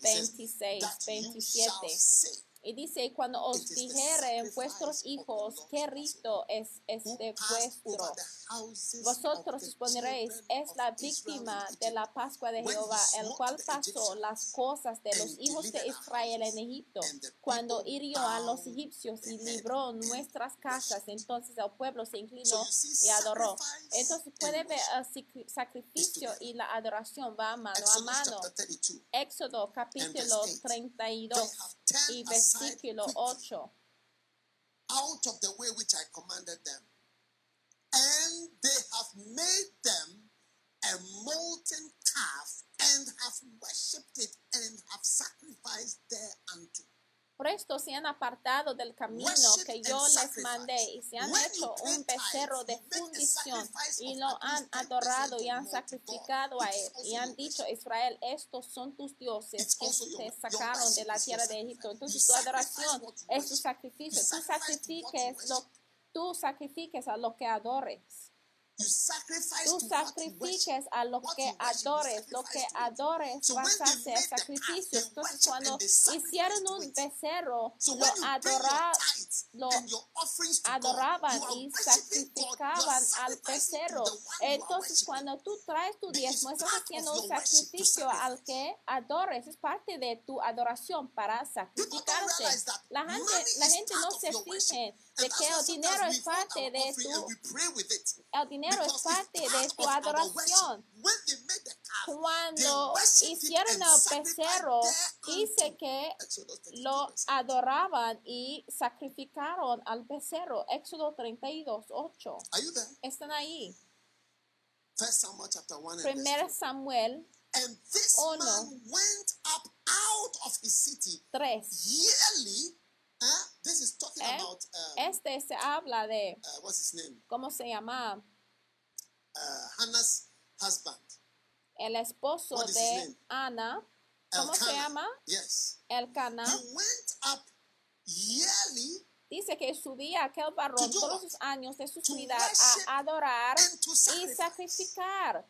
26, 27. Y dice, cuando os dijeren vuestros hijos, qué rito es este vuestro, vosotros exponeréis, es la víctima de la Pascua de Jehová, el cual pasó las cosas de los hijos de Israel en Egipto, cuando hirió a los egipcios y libró nuestras casas. Entonces el pueblo se inclinó y adoró. Entonces puede ver el sacrificio y la adoración va mano a mano. Éxodo capítulo 32 y versículo 8. Out of the way which I commanded them. And they have made them a molten calf and have worshipped it and have sacrificed thereunto. Por esto se han apartado del camino que yo les mandé y se han hecho un becerro de fundición y lo han adorado y han sacrificado a él. Y han dicho, Israel, estos son tus dioses que te sacaron de la tierra de Egipto. Entonces tu adoración es tu sacrificio. Tú sacrifiques, lo, tú sacrifiques a lo que adores. Tú sacrifiques a lo que adores, lo que adores vas a hacer sacrificios. Entonces, cuando hicieron un becerro, lo, adora, lo adoraban y sacrificaban al becerro. Entonces, cuando tú traes tu diezmo, estás haciendo un sacrificio al que adores. Es parte de tu adoración para sacrificarse. La gente, la gente no se fije de que el dinero es parte de tu el dinero es parte de tu adoración. Cuando hicieron el becerro, dice que lo adoraban y sacrificaron al becerro. Éxodo 32, 8. Están ahí. Primer Samuel 1. out of his city Tres. yearly. Huh? This is talking Eh? about um, Este se habla de, uh, what's his name? ¿cómo se llama? Uh, Hannah's husband. El esposo de? Ana. ¿Cómo se llama? Up yearly Dice que subía aquel varón To do todos los años de su vida a adorar y sacrificar.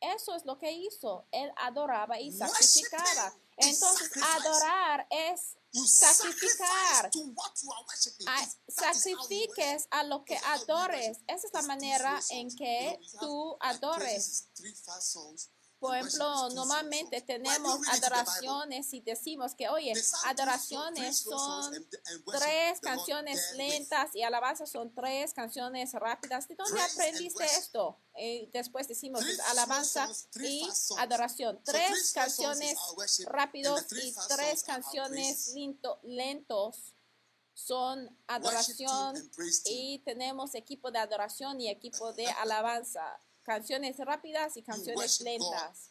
Eso es lo que hizo. Él adoraba y sacrificaba. Entonces, adorar es sacrificar. sacrifice to what you are worshiping. a- It's- that is how you sacrifiques a lo que adores. Esa es la manera en que tú adores. Por ejemplo, normalmente tenemos adoraciones y decimos que, oye, adoraciones son tres canciones lentas y alabanzas son tres canciones rápidas. ¿De dónde aprendiste esto? Eh, después decimos alabanza y adoración. Tres canciones rápidos y tres canciones lentos son adoración y tenemos equipo de adoración y equipo de alabanza. Canciones rápidas y canciones lentas.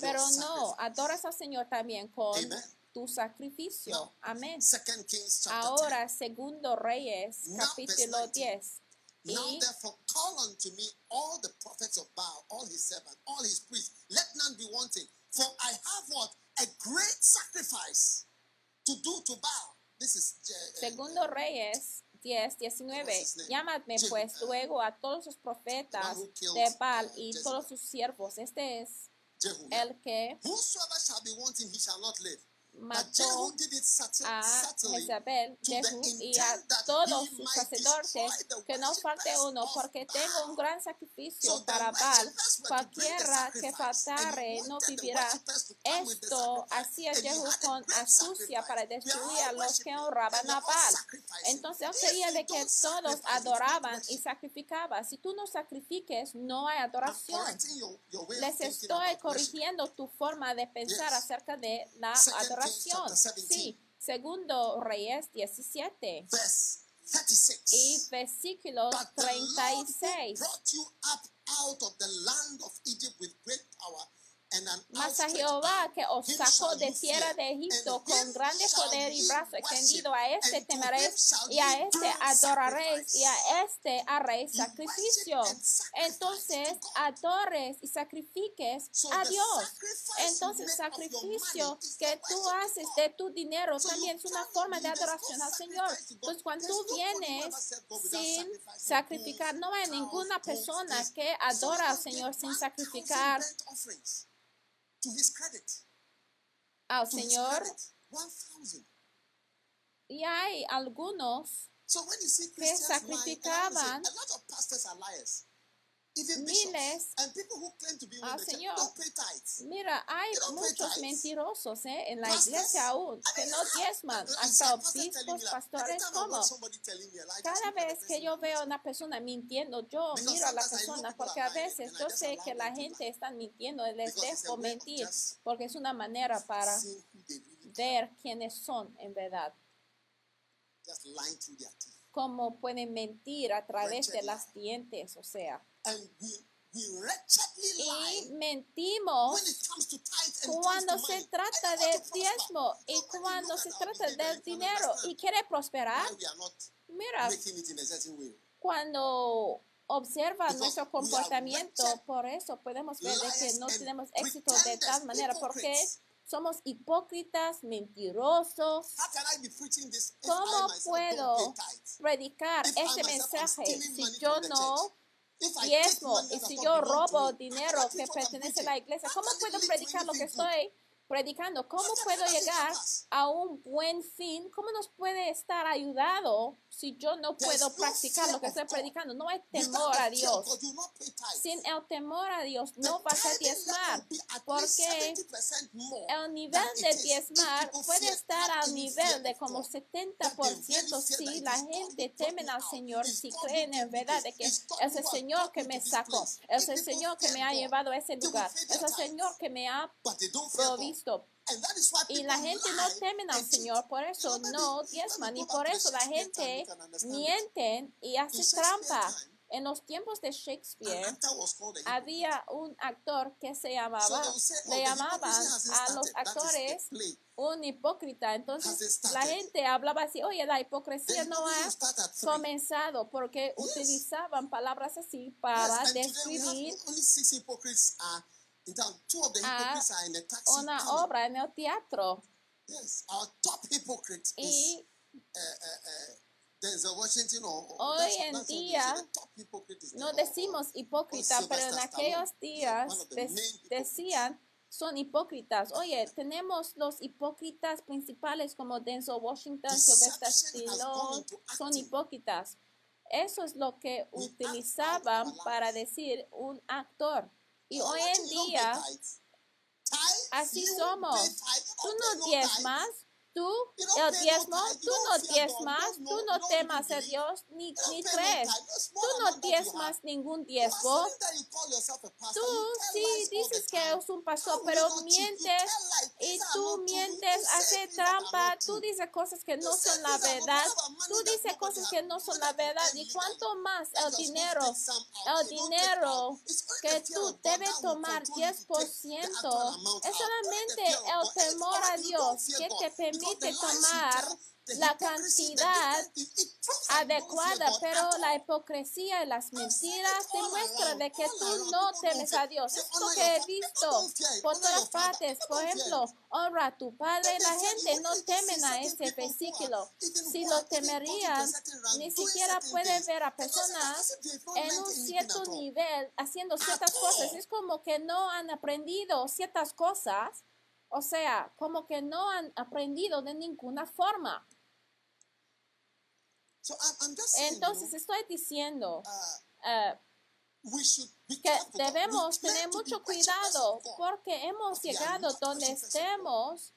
Pero no, adoras al Señor también con Amen. tu sacrificio. Amén. Kings Ahora, segundo Reyes, Now, capítulo verse 19. 10. 10. Now therefore call unto me all the prophets of Baal, all his servants, all his priests. Let none be wanting. For I have what? A great sacrifice to do to Baal. This is uh, uh, segundo Reyes 10, 19. his name? Llamadme pues luego a todos los profetas de Baal y todos sus siervos. Este es el que Mató a Jezabel, Jehu y a todos sus sacerdotes, que no falte uno, porque tengo un gran sacrificio para Baal. Cualquiera que faltare no vivirá. Esto hacía Jehu con astucia para destruir a los que honraban a Baal. Entonces you de que todos adoraban y sacrificaban. Si tú no sacrifiques, no hay adoración. Les estoy corrigiendo tu forma de pensar acerca de la adoración. 17. Sí, segundo Reyes 17 Verse 36. y versículo But the Lord who 36. Mas a Jehová que os sacó de tierra de Egipto con grande poder y brazo extendido, a este temeréis y a este adoraréis y a este haréis sacrificio. Entonces adores y sacrifiques a Dios. Entonces sacrificio que tú haces de tu dinero también es una forma de adoración al Señor. Pues cuando tú vienes sin sacrificar, no hay ninguna persona que adora al Señor sin 1,000 sacrificar to his credit. al To Señor. credit. 1,000. Y hay algunos So when you see que Christians lying, and I would say, sacrificaban a lot of pastors are liars. Miles al church Señor. Mira, hay muchos mentirosos ¿eh? en la iglesia aún que no diezman, hasta obispos, pastores, just Cada vez que yo veo a una persona mintiendo, yo miro a la persona porque a veces yo sé que la gente está mintiendo y les dejo mentir porque es una manera para ver quiénes son en verdad, cómo pueden mentir a través de las dientes, o sea, y mentimos cuando se trata I don't de want to prosper. diezmo y cuando se trata del dinero y quiere prosperar, mira, cuando observa nuestro comportamiento, por eso podemos ver de que no tenemos éxito de tal manera, porque. Somos hipócritas, mentirosos. ¿Cómo puedo predicar este mensaje si yo no diezmo y si yo robo dinero que pertenece a la iglesia? ¿Cómo puedo predicar lo que estoy predicando? ¿Cómo puedo llegar a un buen fin? ¿Cómo nos puede estar ayudado si yo no puedo no practicar lo que estoy predicando? No hay temor a Dios. Sin el temor a Dios no vas a diezmar, porque 70% more el nivel de diezmar puede estar al nivel de como God. 70% si la gente temen al Señor, si creen en verdad de que es el Señor que me sacó, es el Señor que me ha llevado a ese lugar, es el Señor que me ha provisto. Why Y la gente no temen al. Señor, por eso no diezman y por eso la gente mienten y Shakespeare trampa. En los tiempos de An Shakespeare había un actor que se llamaba, oh, le the llamaban a los actores un hipócrita. Entonces la gente hablaba así, oye, la hipocresía no ha comenzado porque utilizaban palabras así para describir taxi. una obra en el teatro. Yes, our top hypocrite is Y uh, uh, uh, Denzel Washington or, or Hoy that's, en that's día top is no there, or- decimos or hipócrita, pero en aquellos días decían son hipócritas. Oye, tenemos los hipócritas principales como Denzel Washington, Sylvester Stallone, son hipócritas. Eso es lo que utilizaban para decir un actor. Y hoy en día así somos. Tú no diezmas. Tú el no diezmo, tú no diezmas, tú no temas a Dios ni, ni crees. Tú no diezmas ningún diezmo. Tú sí dices que eres un pastor, pero mientes y tú mientes, are trampa, tú dices cosas que no son la verdad, tú dices cosas que no son la verdad. Y cuanto legally. más el dinero, el dinero que tú debes tomar control you to take the 10% actual amount es solamente el temor a Dios que te the permite tomar la cantidad adecuada, pero la hipocresía y las mentiras demuestran de que tú no temes a Dios. Say, Es lo honor que he visto por todas partes. Por ejemplo, honra a tu padre. La gente no temen a are versículo. Si lo temerían, ni siquiera puede ver a personas en un cierto nivel haciendo ciertas cosas. Es como que no han aprendido ciertas cosas. O sea, como que no han aprendido de ninguna forma. So I'm, I'm just saying, Entonces estoy diciendo uh, be que debemos tener mucho cuidado porque hemos llegado donde estemos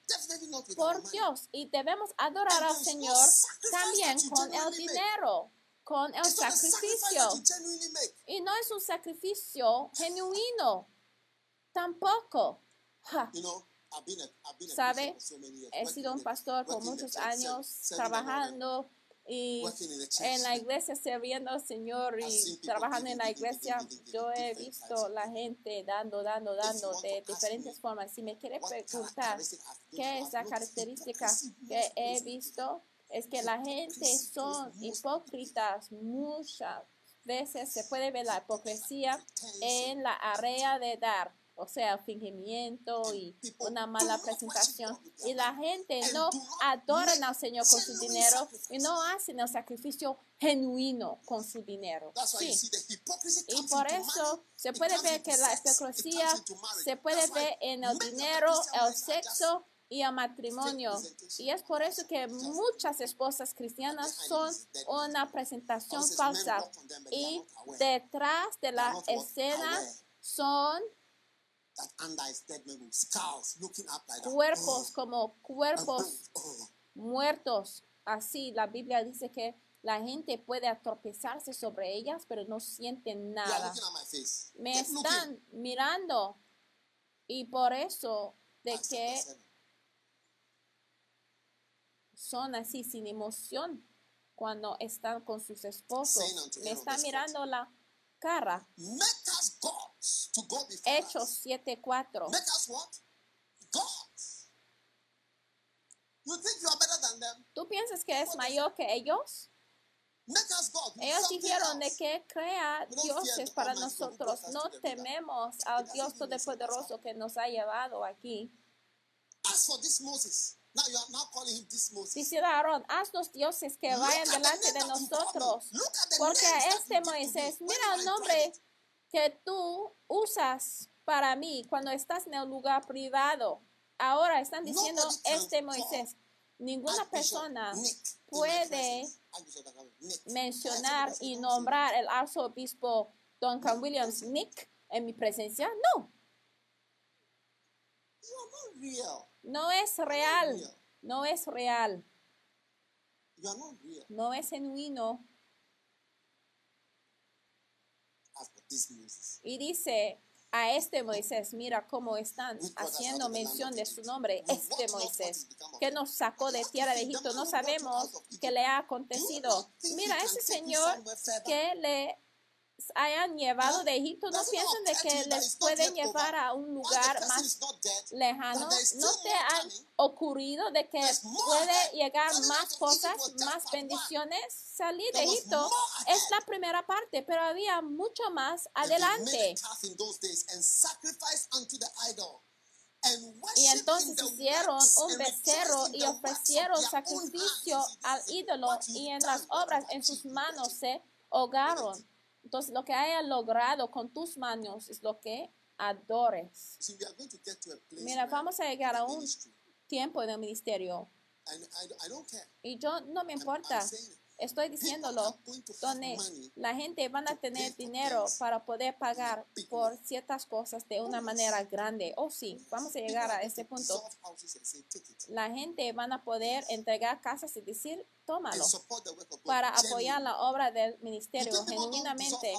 por. Dios y debemos adorar al Señor también con el dinero, con el sacrificio. Y no es un sacrificio genuino, tampoco. Ja, ¿Sabe? He sido un pastor por muchos años trabajando y en la iglesia sirviendo al Señor y trabajando en la iglesia. Yo he visto la gente dando, dando, dando de diferentes formas. Si me quiere preguntar qué es la característica que he visto, es que la gente son hipócritas muchas veces. Se puede ver la hipocresía en la área de dar, o sea, fingimiento y una mala presentación. Y la gente no adoran al Señor con su dinero y no hacen el sacrificio genuino con su dinero. Sí. Y por eso se puede ver que la hipocresía se puede ver en el dinero, el sexo y el matrimonio. Y es por eso que muchas esposas cristianas son una presentación falsa. y detrás de la escena son cuerpos Oh, como cuerpos. Oh. muertos. Así la Biblia dice que la gente puede tropezarse sobre ellas, pero no sienten nada. Me están mirando y por eso de que son así sin emoción cuando están con sus esposos. Me verse mirando la cara. Hechos us. 7:4. Make us what? Gods. You think you are better than them? ¿Tú piensas que es mayor que ellos? Ellos dijeron de que crea dioses para nosotros. No tememos al Dios. Todopoderoso que nos ha llevado aquí. Dice Aarón, haznos dioses que vayan delante de nosotros. Porque a este Moisés, mira el nombre que tú usas para mí cuando estás en el lugar privado. Ahora están diciendo este Moisés. Ninguna persona puede mencionar y nombrar el arzobispo Duncan Williams Nick en mi presencia. No, no es real. No es real. No es genuino. As for this Moses. Y dice a este Moisés, mira cómo están haciendo mención de su nombre, este Moisés, que nos sacó de tierra de Egipto. No sabemos qué le ha acontecido. Mira, ese señor que le hayan llevado de Egipto, no piensen de que les pueden llevar a un lugar más lejano. ¿No te more ha coming. ocurrido de que puede llegar más cosas, más bendiciones? Salir de Egipto es la primera parte, pero había mucho más adelante. Y entonces hicieron un becerro y ofrecieron sacrificio al ídolo y en las obras en sus manos se ahogaron. Entonces lo que haya logrado con tus manos es lo que adores. See, we are going to get to a place Mira, vamos a llegar a un ministry, tiempo en el ministerio. And I, I don't care. y yo no me I'm- importa, I'm estoy diciéndolo, donde la gente van a tener dinero para poder pagar por ciertas cosas de una manera grande. Oh sí, vamos a llegar a to punto. La gente van a poder entregar casas y decir, tómalo, para apoyar la obra del ministerio genuinamente.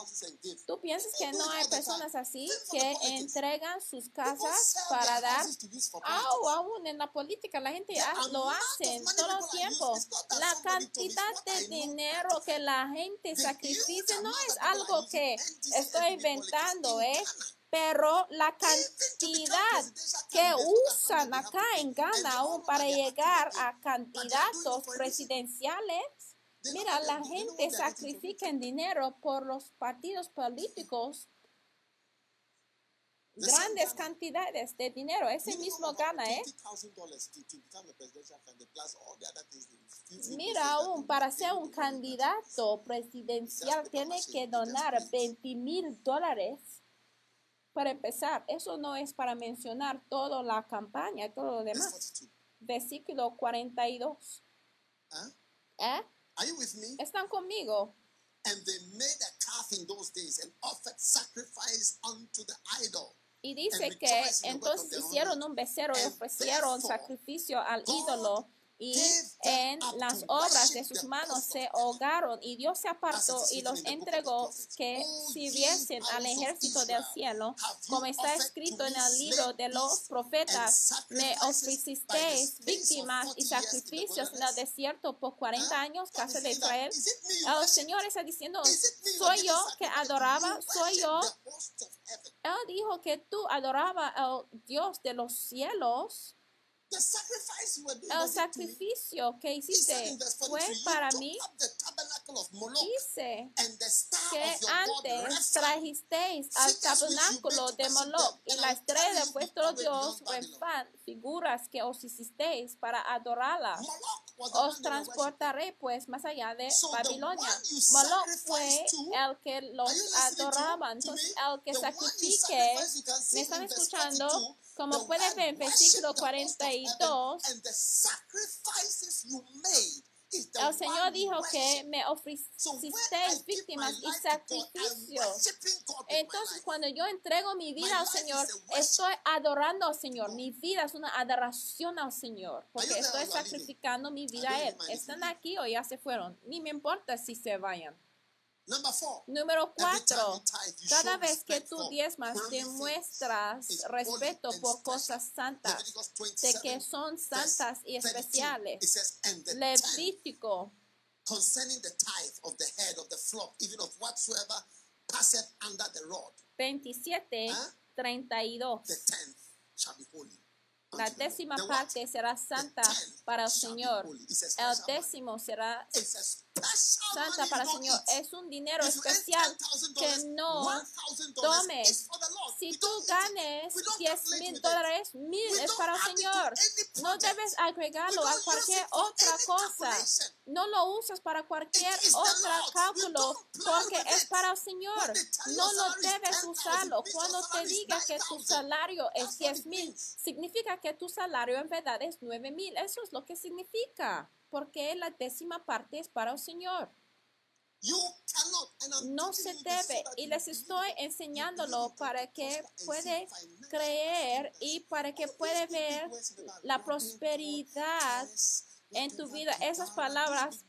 ¿Tú piensas que no hay personas así que entregan sus casas para dar? houses to use for Ah, politics. o aún en la política la gente lo hace todo el tiempo. La cantidad de dinero que la gente sacrifica no es algo que estoy inventando, in ¿eh? Ghana. Pero la cantidad que usan acá en Ghana aún para llegar a candidatos presidenciales, mira, la gente sacrifica en dinero por los partidos políticos grandes Ghana. cantidades de dinero. Ese mismo of gana, ¿eh? $20,000 to, to become a presidential candidate, plus all the other things they- few- few Mira, aún para ser un candidato presidencial tiene que donar please. 20 mil dólares para empezar. Eso no es para mencionar toda la campaña, todo lo demás. 42. Versículo 42. Huh? ¿Eh? Are you with me? ¿Están conmigo? And they made a calf in those days and offered sacrifice unto the idol. Y dice que entonces hicieron un becerro y ofrecieron sacrificio al ídolo y en las obras de sus manos se ahogaron y Dios se apartó y los entregó que O ye sirviesen al ejército del cielo, como está escrito to en el libro de los profetas, me ofrecisteis víctimas 40 y sacrificios en el desierto por 40 Huh? años, casa de Israel. El? Señor está diciendo, soy yo que adoraba, soy yo él dijo que tú adorabas al Dios de los cielos. El sacrificio que hiciste fue 43, para mí. Dice que antes trajisteis al tabernáculo de Moloch y la estrella de vuestro Dios. Refán, figuras que os hicisteis para adorarla. Os transportaré pues más allá de Babilonia. Moloch fue el que los Are you listening to- adoraba. to Entonces el que sacrifique, ¿me están escuchando? 42, Como puedes ver en versículo the host of heaven, 42, and the sacrifices you made is the el Señor dijo que me ofrecisteis víctimas y my Entonces, cuando yo entrego mi vida al Señor, estoy adorando al Señor. Mi vida es una adoración al Señor, porque estoy sacrificando mi vida a Él. ¿Están aquí o ya se fueron? Ni me importa si se vayan. Number four. Número cuatro, cada vez que tú diezmas, demuestras respeto por cosas santas, de 27, que son santas y 32, especiales. Levítico concerning the tithe of the head of the flock, even of whatsoever passeth under the rod, 27, Huh? 32. the tenth shall be holy. La décima parte será santa para el Señor. El décimo será santa para el Señor. Es un dinero especial $10,000, que no $1,000 tomes. Si tú ganes We don't 10 calculate mil dólares, mil es para el Señor. No debes agregarlo a cualquier otra cosa. No lo usas para cualquier otro cálculo porque es para el Señor. No lo debes 10,000, usarlo. Cuando te diga que tu 9,000. salario es That's what 10 it mil, significa que tu salario en verdad es 9 mil. Eso es lo que significa. Porque la décima parte es para el Señor. You cannot, and I'm No se debe. y les estoy enseñándolo para que puede creer y para que puede ver la prosperidad en tu vida. Esas palabras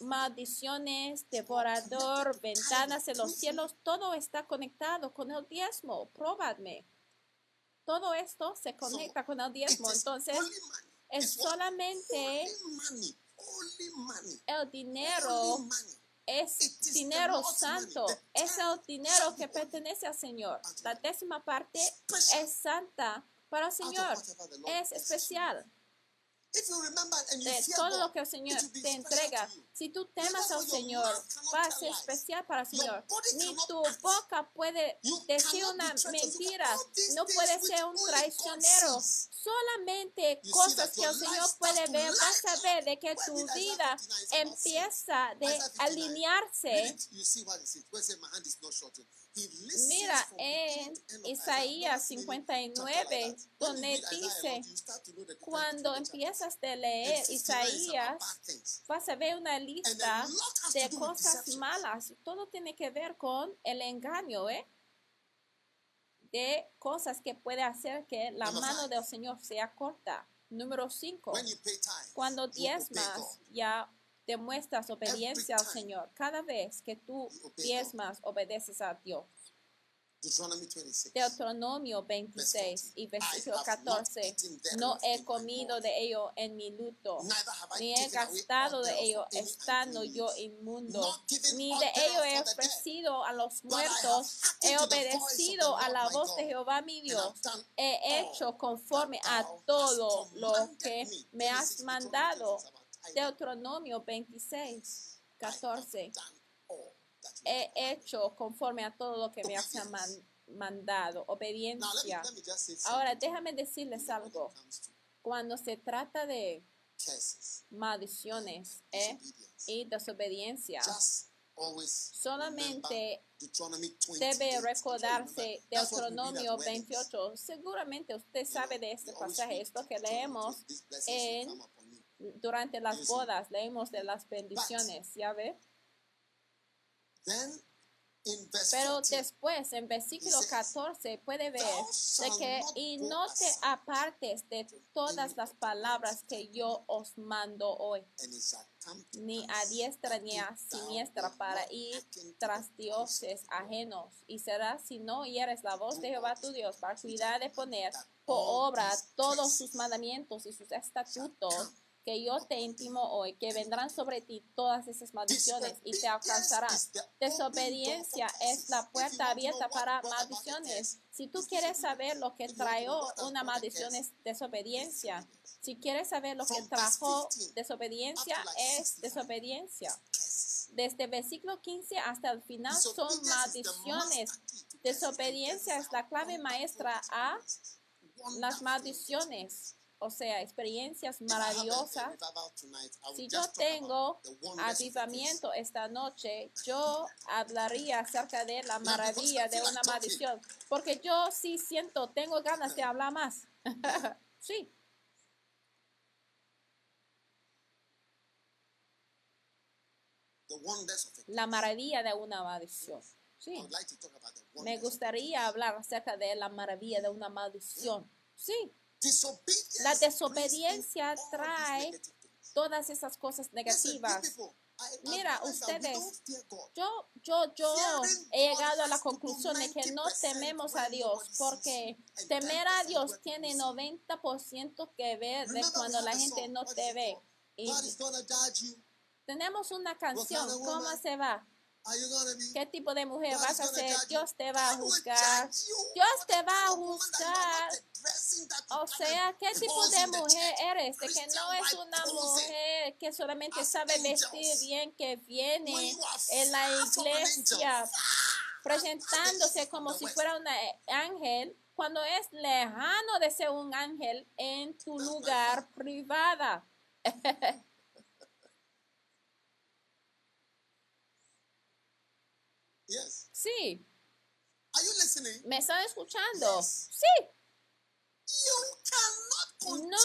maldiciones, devorador, ventanas en los cielos, todo está conectado con el diezmo. Probadme. Todo esto se conecta con el diezmo. Entonces, es solamente el dinero es dinero santo, es el dinero que pertenece al Señor. La the décima parte es santa para el Señor, es especial. If you remember and you de todo lo que el Señor te entrega. Si tú temas al Señor, va a ser especial para el Señor. Ni tu boca puede decir una mentira. No puede ser un traicionero. Solamente cosas que el Señor puede ver. Vas a ver de que tu vida 59 is about sin? empieza de Isaiah 59. Read alinearse. Mira en. Isaías I've never seen any chapter like 59, that. When you donde a dice, cuando empiezas And leer 59 is about Isaías, vas a ver una lista a de cosas malas. Todo tiene que ver con el engaño, ¿eh? De cosas que puede hacer que la mano del Señor sea corta. Número 5. When you pay tithe, Cuando diezmas, ya demuestras obediencia al Señor. Cada vez que tú diezmas, obedeces a Dios. Deuteronomy 26. Deuteronomio 26 y versículo 14. No he comido de ello en mi luto, ni he gastado de ello estando yo inmundo, ni de ello he ofrecido a los muertos, he obedecido a la voz de Jehová mi Dios, he hecho conforme a todo lo que me. has 26, mandado. Deuteronomy 26 about tithing. Deuteronomio 26, I have 14. done all that you He hecho conforme a todo lo que me has mandado, obediencia. Ahora déjame decirles algo. Cuando se trata de maldiciones ¿eh? y desobediencia, solamente remember Deuteronomy 28. debe recordarse Deuteronomio weddings. 28. Seguramente usted sabe de este pasaje, esto que leemos 28, "These blessings will en- come upon you." Durante las bodas, leemos de las bendiciones, ¿ya ve? Pero 14, después, en versículo He says, 14, puede ver "Thou de que, y no te apartes de todas las palabras que yo os mando hoy. ni a diestra ni a siniestra para ir tras dioses ajenos. Y será si no oyeres la voz de Jehová tu Dios para cuidar de poner por obra todos sus mandamientos y sus estatutos que yo te intimo hoy, que vendrán sobre ti todas esas maldiciones y te alcanzarán. Desobediencia es la puerta abierta para maldiciones. Si tú quieres saber lo que trajo una maldición es desobediencia. Si quieres saber lo que trajo 15 desobediencia es 65. desobediencia. Desde versículo 15 hasta el final son maldiciones. Desobediencia es la clave maestra a. Las maldiciones, o sea, experiencias maravillosas. Si yo tengo avivamiento esta noche, yo hablaría acerca de la maravilla de una maldición. Porque yo sí siento, tengo ganas de hablar más. sí. La maravilla de una maldición. Sí. Me gustaría hablar acerca de la maravilla de una maldición. Sí. La desobediencia trae. Todas esas cosas negativas. Mira, ustedes. Yo, yo, yo he llegado a la conclusión de que no tememos a Dios porque temer a Dios tiene 90% que ver de cuando la gente no te ve. Y tenemos una canción, ¿cómo se va? ¿Qué tipo de mujer vas a ser? Dios te va a juzgar. Dios te va a juzgar. O sea, ¿qué tipo de mujer eres? De que no es una mujer que solamente sabe vestir bien, que viene en la iglesia presentándose como si fuera un ángel, cuando es lejano de ser un ángel en tu lugar privada. Yes. Sí, Are you listening? ¿me están escuchando? Yes. Sí, You cannot No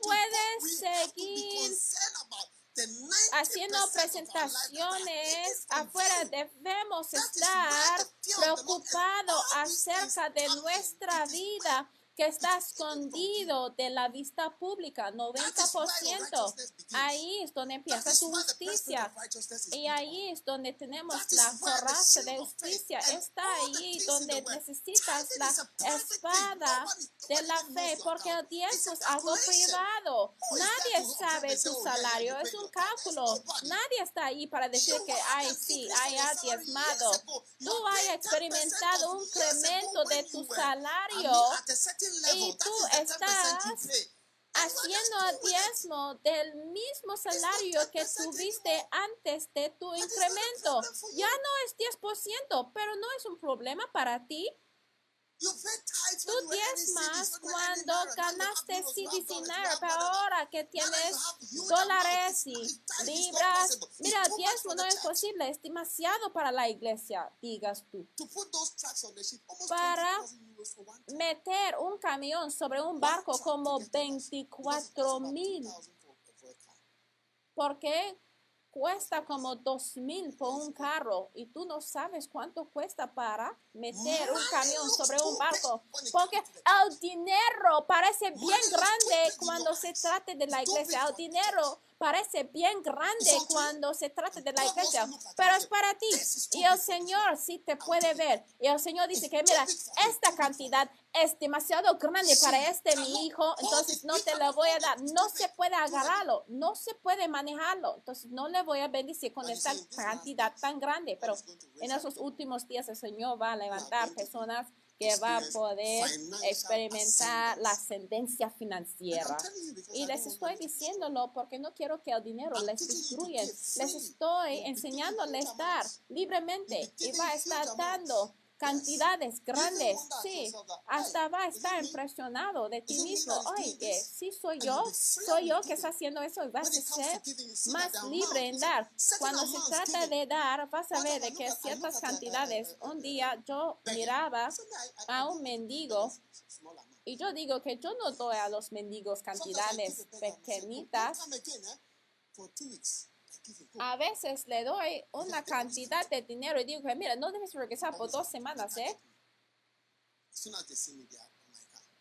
puedes seguir concerned about the 90% haciendo presentaciones afuera. Debemos estar preocupados acerca de nuestra vida que está escondido de la vista pública, 90%. Ahí es donde empieza tu justicia. Y ahí es donde tenemos la coraza de justicia. Está ahí donde necesitas la espada de la fe, porque el diezmo es algo privado. Nadie sabe tu salario, es un cálculo. Nadie está ahí para decir que, ay, sí, haya diezmado. Tú hayas experimentado un incremento de tu salario y tú estás haciendo el diezmo del mismo salario que tuviste antes de tu incremento. Ya no es 10%, pero no es un problema para ti. Tú diezmas cuando ganaste CDC dinero, pero ahora que tienes dólares y libras, mira, diezmo no es posible, es demasiado para la iglesia, digas tú. Para meter un camión sobre un barco como 24 mil. ¿Por qué? cuesta como dos mil por un carro y tú no sabes cuánto cuesta para meter un camión sobre un barco. Porque el dinero parece bien grande cuando se trata de la iglesia. El dinero parece bien grande cuando se trata de la iglesia, pero es para ti. Y el Señor sí te puede ver. Y el Señor dice que, mira, esta cantidad es demasiado grande para este mi hijo, entonces no te lo voy a dar. No se puede agarrarlo, no se puede manejarlo. Entonces no le voy a bendecir con esta cantidad tan grande. Pero en esos últimos días el Señor va a levantar personas que va a poder experimentar la ascendencia financiera. Y les estoy diciéndolo porque no quiero que el dinero les destruya. Les estoy enseñándoles dar libremente y va a estar dando cantidades grandes, sí, hasta va a estar impresionado de ti mismo. Oye, sí soy yo, soy yo que está haciendo eso y vas a ser más libre en dar. Cuando se trata de dar, vas a ver de que ciertas cantidades, un día yo miraba a un mendigo y yo digo que yo no doy a los mendigos cantidades pequeñitas a veces le doy una cantidad de dinero y digo mira, no debes regresar por dos semanas, ¿eh?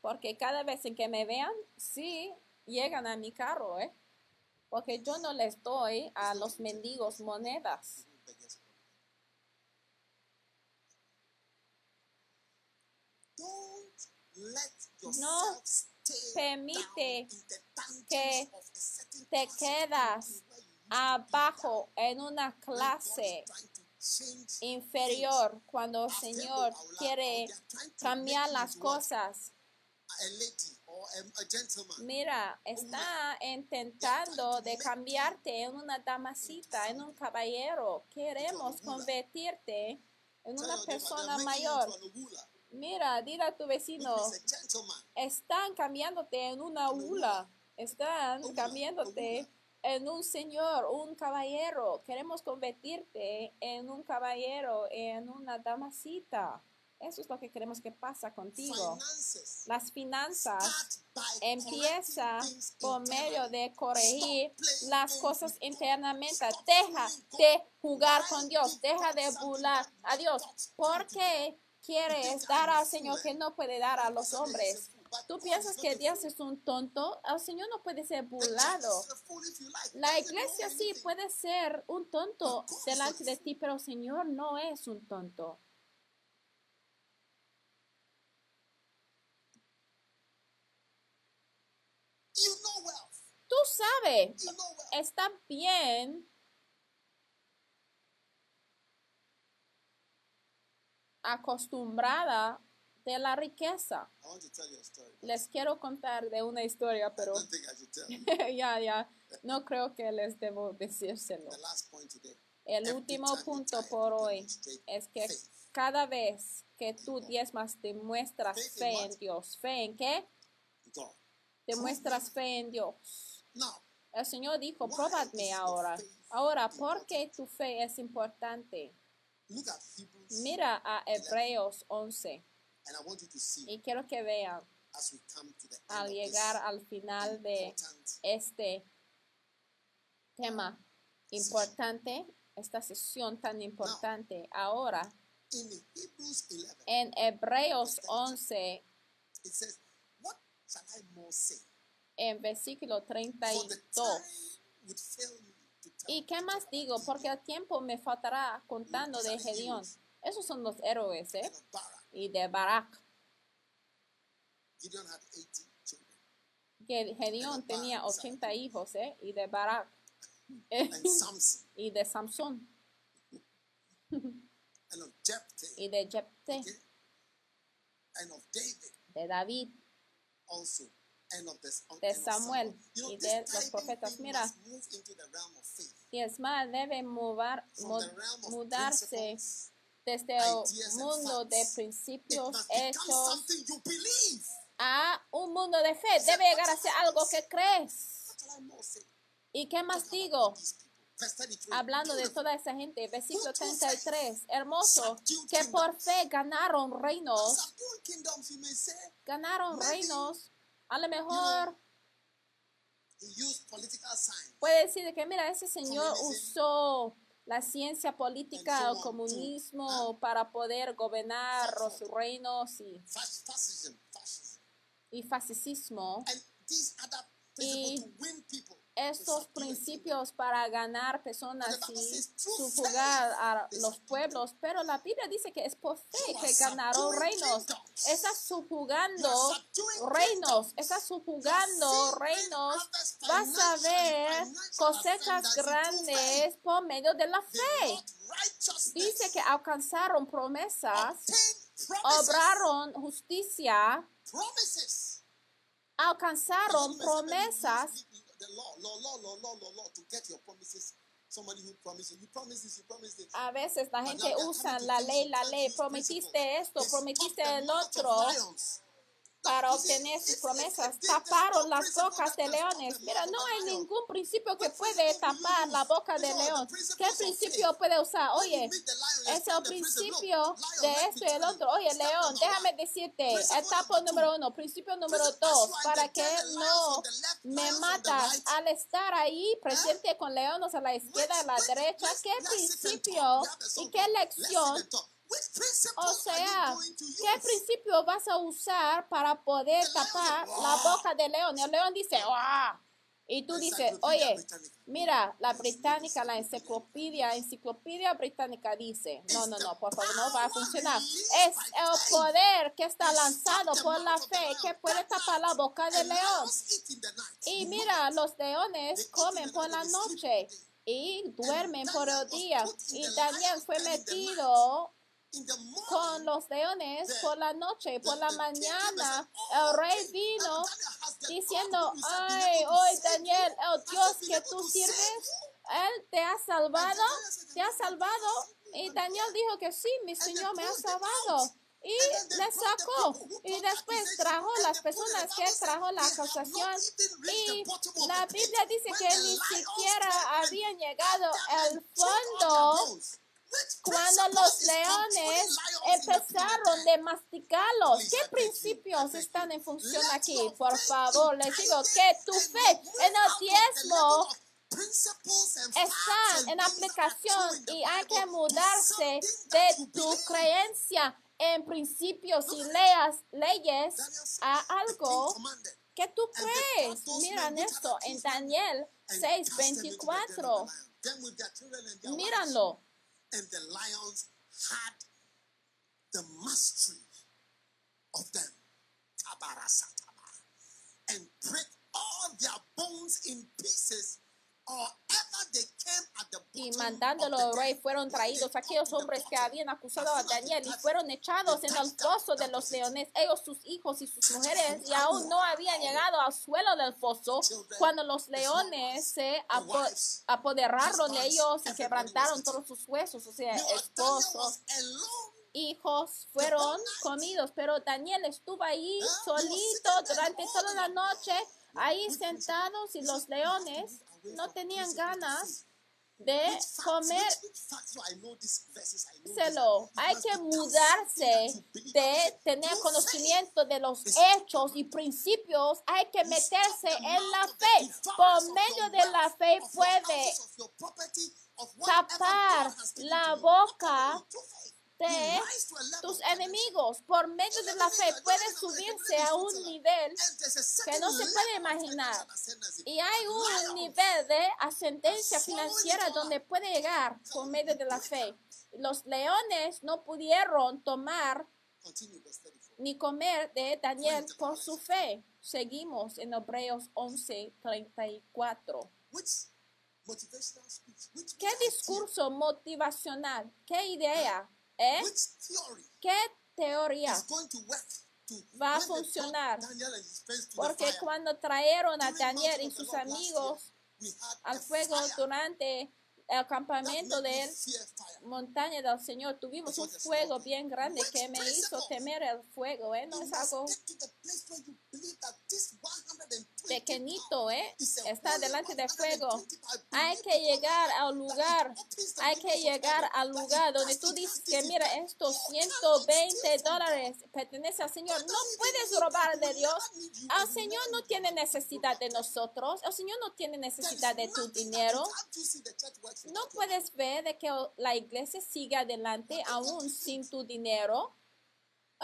Porque cada vez que me vean, sí, llegan a mi carro, ¿eh? Porque yo no les doy a los mendigos monedas. No permite que te quedas abajo en una clase inferior cuando el Señor quiere cambiar las cosas. Mira, está intentando de cambiarte en una damasita, en un caballero. Queremos convertirte en una persona mayor. Mira, dile a tu vecino, están cambiándote en una hula, están cambiándote en un señor, un caballero. Queremos convertirte en un caballero, en una damasita. Eso es lo que queremos que pasa contigo. Las finanzas empieza por medio de corregir las cosas internamente. Deja de jugar con Dios. Deja de burlar a Dios. Porque quieres dar al Señor que no puede dar a los hombres. Tú piensas que Dios es un tonto, el Señor no puede ser burlado. La iglesia sí puede ser un tonto delante de ti, pero el Señor no es un tonto. Tú sabes, está bien. Acostumbrada de la riqueza. Les quiero contar de una historia, pero ya, ya, no creo que les debo decírselo. El último punto por hoy es que cada vez que tú diezmas demuestras fe en Dios. ¿Fe en qué? Demuestras fe en Dios. El Señor dijo, probadme ahora. Ahora, ¿por qué tu fe es importante? Mira a Hebreos 11. Y quiero que vean al llegar al final de este tema importante, esta sesión tan importante. Ahora, en Hebreos 11, shall I more say? En versículo For the 32. time would fail me to tell. ¿Y qué más digo? Porque el tiempo me faltará contando de Gedeón. Esos son los héroes, ¿eh? Y de Barak. Gideon had 80 children. Que Gedeón tenía 80 hijos, ¿eh? Y de Barak. y de Samson. Y de Jepte. De David. also and of, this, De Samuel y de los profetas. Mira. Diezmar debe movar, From mu- the realm of mudarse desde el mundo de principios hechos a un mundo de fe. Debe llegar a ser algo que crees. ¿Y qué más digo? these people. Verse 33. Hablando de toda esa gente, versículo 33, hermoso, que por fe ganaron reinos, ganaron reinos, a lo mejor puede decir de que mira, ese señor usó la ciencia política o comunismo para poder gobernar los reinos. Fascism. y fascismo. Y Estos principios para ganar personas y subyugar a los pueblos, pero la Biblia dice que es por fe que ganaron reinos. Estás subjugando reinos, estás subjugando reinos. Vas a ver cosechas grandes por medio de la fe. Dice que alcanzaron promesas, obraron justicia, alcanzaron Some may say, "Let me promesas. The law, law, law, law, law, law, law, to get your promises. Somebody who promises, you promise this, you promise this. A veces la gente usa la ley, la ley, prometiste esto, prometiste el otro lions. Para obtener sus promesas. Taparon las bocas de leones. Mira, no hay ningún principio que puede tapar la boca de These are the león. ¿Qué principio puede usar? Oye, es el principio de esto y el otro. Oye, león, déjame decirte, etapa número uno, principio número dos, para que no me matas al estar ahí presente con leones a la izquierda y a la derecha. ¿Qué principio y qué lección O sea, ¿qué principio vas a usar para poder tapar la boca del león? El león dice, ¡ah! Y tú dices, oye, mira, la británica, la enciclopedia, enciclopedia británica dice, no, no, no, por favor, no va a funcionar. Es el poder que está lanzado por la fe que puede tapar la boca del león. Y mira, los leones comen por la noche y duermen por el día. Y Daniel fue metido con los leones por la noche por la mañana el rey vino diciendo, ay, hoy Daniel, el Dios que tú sirves, él te ha salvado, te ha salvado. Y Daniel dijo que sí, mi Señor me ha salvado. Y le sacó. Y después trajo las personas que trajo la acusación. Y la Biblia dice que ni siquiera habían llegado al fondo cuando los leones empezaron de masticarlos. ¿Qué principios están en función aquí? Por favor, les digo que tu fe en el diezmo están en aplicación y hay que mudarse de tu creencia en principios y leas, leyes a algo que tú crees. Miran esto en Daniel 6:24. Míranlo. And the lions had the mastery of them. And break all their bones in pieces. Y mandándolo al rey fueron traídos aquellos hombres que habían acusado a Daniel y fueron echados en el foso de los leones, ellos, sus hijos y sus mujeres, y aún no habían llegado al suelo del foso cuando los leones se apo- apoderaron de ellos y quebrantaron todos sus huesos, o sea, esposos, hijos fueron comidos, pero Daniel estuvo ahí solito durante toda la noche, ahí sentados y los leones no tenían ganas de comer Díselo, hay que mudarse de tener conocimiento de los hechos y principios, hay que meterse en la fe. Por medio de la fe puede tapar la boca de tus enemigos. Por medio de la fe puedes subirse a un nivel que no se puede imaginar. Y hay un nivel de ascendencia financiera donde puede llegar por medio de la fe. Los leones no pudieron tomar 34. ni comer de Daniel por su fe. Seguimos en Hebreos 11, 34. Which motivational speech? Which ¿Qué which idea? discurso motivacional? ¿Qué idea? ¿Eh? Which theory ¿Qué teoría? is going to work to Va a funcionar. Porque cuando trajeron a Daniel y sus amigos al fuego durante el campamento de montaña del Señor, tuvimos un fuego bien grande que me hizo temer el fuego, ¿eh? No es algo get to the place where you believe that this 120 pequeñito, ¿eh? Está delante de 120 fuego. Hay que llegar al lugar, hay que llegar al lugar donde tú dices que mira, estos You 120 cannot steal from dólares pertenecen al Señor. No puedes robar de Dios. El Señor no tiene necesidad de nosotros. El Señor no tiene necesidad de tu dinero. No puedes ver de que la iglesia siga adelante aún sin tu dinero.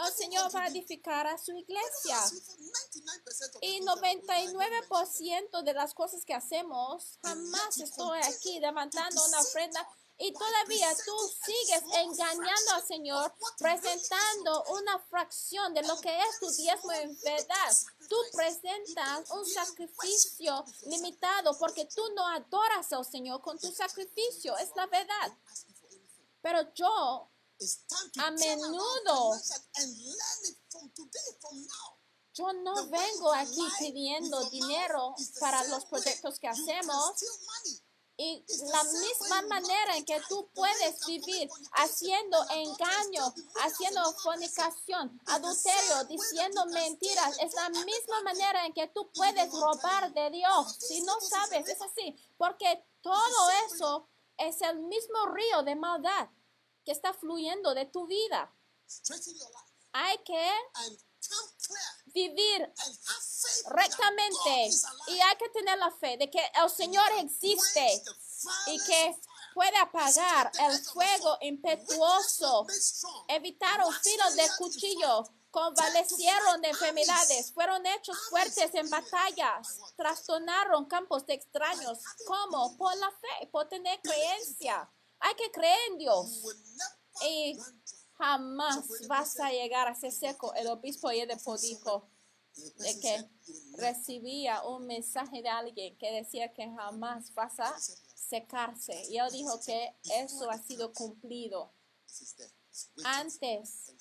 El Señor va a edificar a su iglesia. Y 99% de las cosas que hacemos, jamás estoy aquí levantando una ofrenda y todavía tú sigues engañando al Señor, presentando una fracción de lo que es tu diezmo en verdad. Tú presentas un sacrificio limitado porque tú no adoras al Señor con tu sacrificio, es la verdad. Pero yo a menudo. yo no vengo aquí pidiendo dinero para los proyectos que hacemos y la misma manera en que tú puedes vivir haciendo engaño, haciendo fornicación, adulterio, diciendo mentiras, es la misma manera en que tú puedes robar de Dios. Si no sabes, es así, porque todo eso es el mismo río de maldad que está fluyendo de tu vida. Hay que vivir rectamente y hay que tener la fe de que el Señor existe y que puede apagar el fuego impetuoso, evitar un filo de cuchillo, convalecieron de enfermedades, fueron hechos fuertes en batallas, trastornaron campos de extraños. ¿Cómo? Por la fe, por tener creencia. Hay que creer en Dios. Y jamás vas a llegar a ser seco. El obispo Yedepo dijo de que recibía un mensaje de alguien que decía que jamás vas a secarse. Y él dijo que eso ha sido cumplido. Antes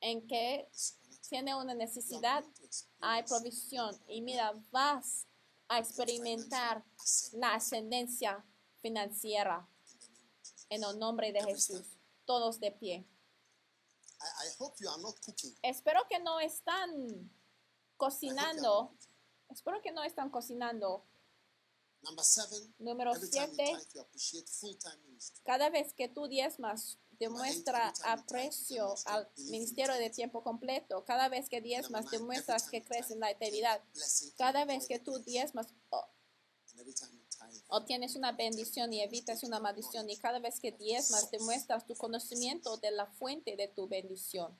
en que tiene una necesidad, hay provisión. Y mira, vas a experimentar la ascendencia financiera en el nombre de Jesús. Todos de pie. Espero que no están cocinando. Espero que no están cocinando. Número 7. Cada vez que tú diezmas, demuestra aprecio al ministerio de tiempo completo. Cada vez que diezmas, demuestras que crees en la eternidad. Cada vez que tú diezmas, oh, obtienes una bendición y evitas una maldición. Y cada vez que diezmas, demuestras tu conocimiento de la fuente de tu bendición.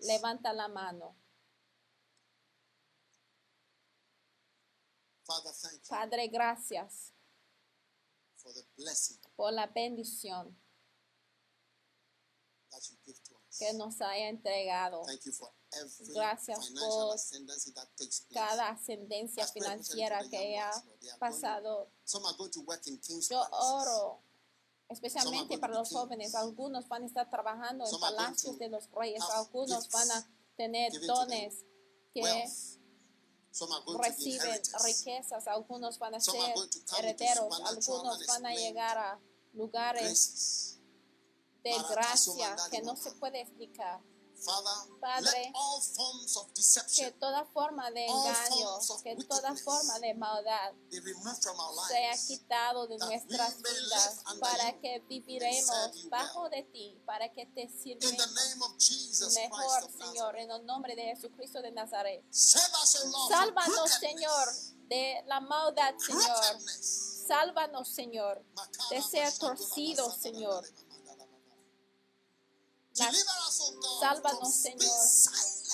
Levanta la mano. Padre, gracias por la bendición que nos haya entregado. Gracias por cada ascendencia financiera que ha pasado. Yo oro especialmente para los jóvenes. Algunos van a estar trabajando en palacios de los reyes. Algunos van a tener dones que reciben riquezas. Algunos van a ser herederos. Algunos van a llegar a lugares de gracia que no se puede explicar. Padre, que toda forma de engaño, que toda forma de maldad sea quitado de nuestras vidas para que viviremos bajo de ti, para que te sirvemos mejor, Señor, en el nombre de Jesucristo de Nazaret. Sálvanos, Señor, de la maldad, Señor. Sálvanos, Señor, de ser torcidos, Señor. las- Deliver us, O God, Sálvanos, Señor,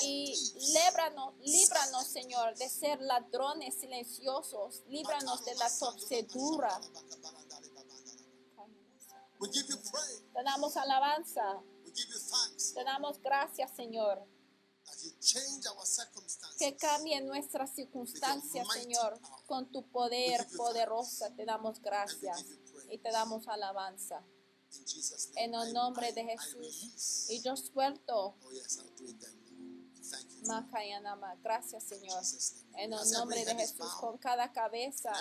y líbranos, líbranos, Señor, de ser ladrones silenciosos, líbranos de la torcedura. Te damos alabanza, te damos gracias, Señor, que cambie nuestras circunstancias, Señor, con tu poder poderosa. Te damos gracias y te damos alabanza. En el nombre de Jesús. Y yo suelto, gracias, Señor. En el nombre de Jesús, con cada cabeza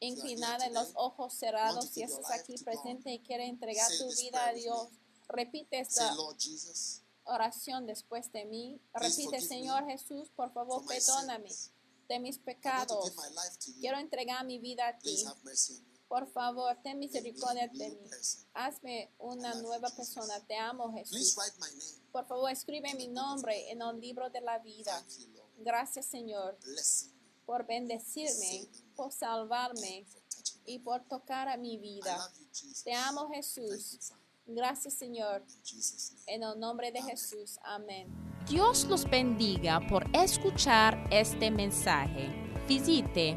inclinada en los ojos cerrados, si estás aquí presente y quieres entregar tu vida a Dios, repite esta oración después de mí. Repite, Señor Jesús, por favor, perdóname de mis pecados. Quiero entregar mi vida a ti. Por favor, ten misericordia a de new mí. person. Hazme una I love nueva persona. Te amo, Please Jesús. write my name. Por favor, escribe mi nombre en el libro de la vida. Thank you, Lord. Gracias, Señor, por bendecirme, por salvarme for touching me. y por tocar a mi vida. Te amo, Thank Jesús. Gracias, Señor. In Jesus' name. En el nombre de Jesús. Amén. Dios los bendiga por escuchar este mensaje. Visite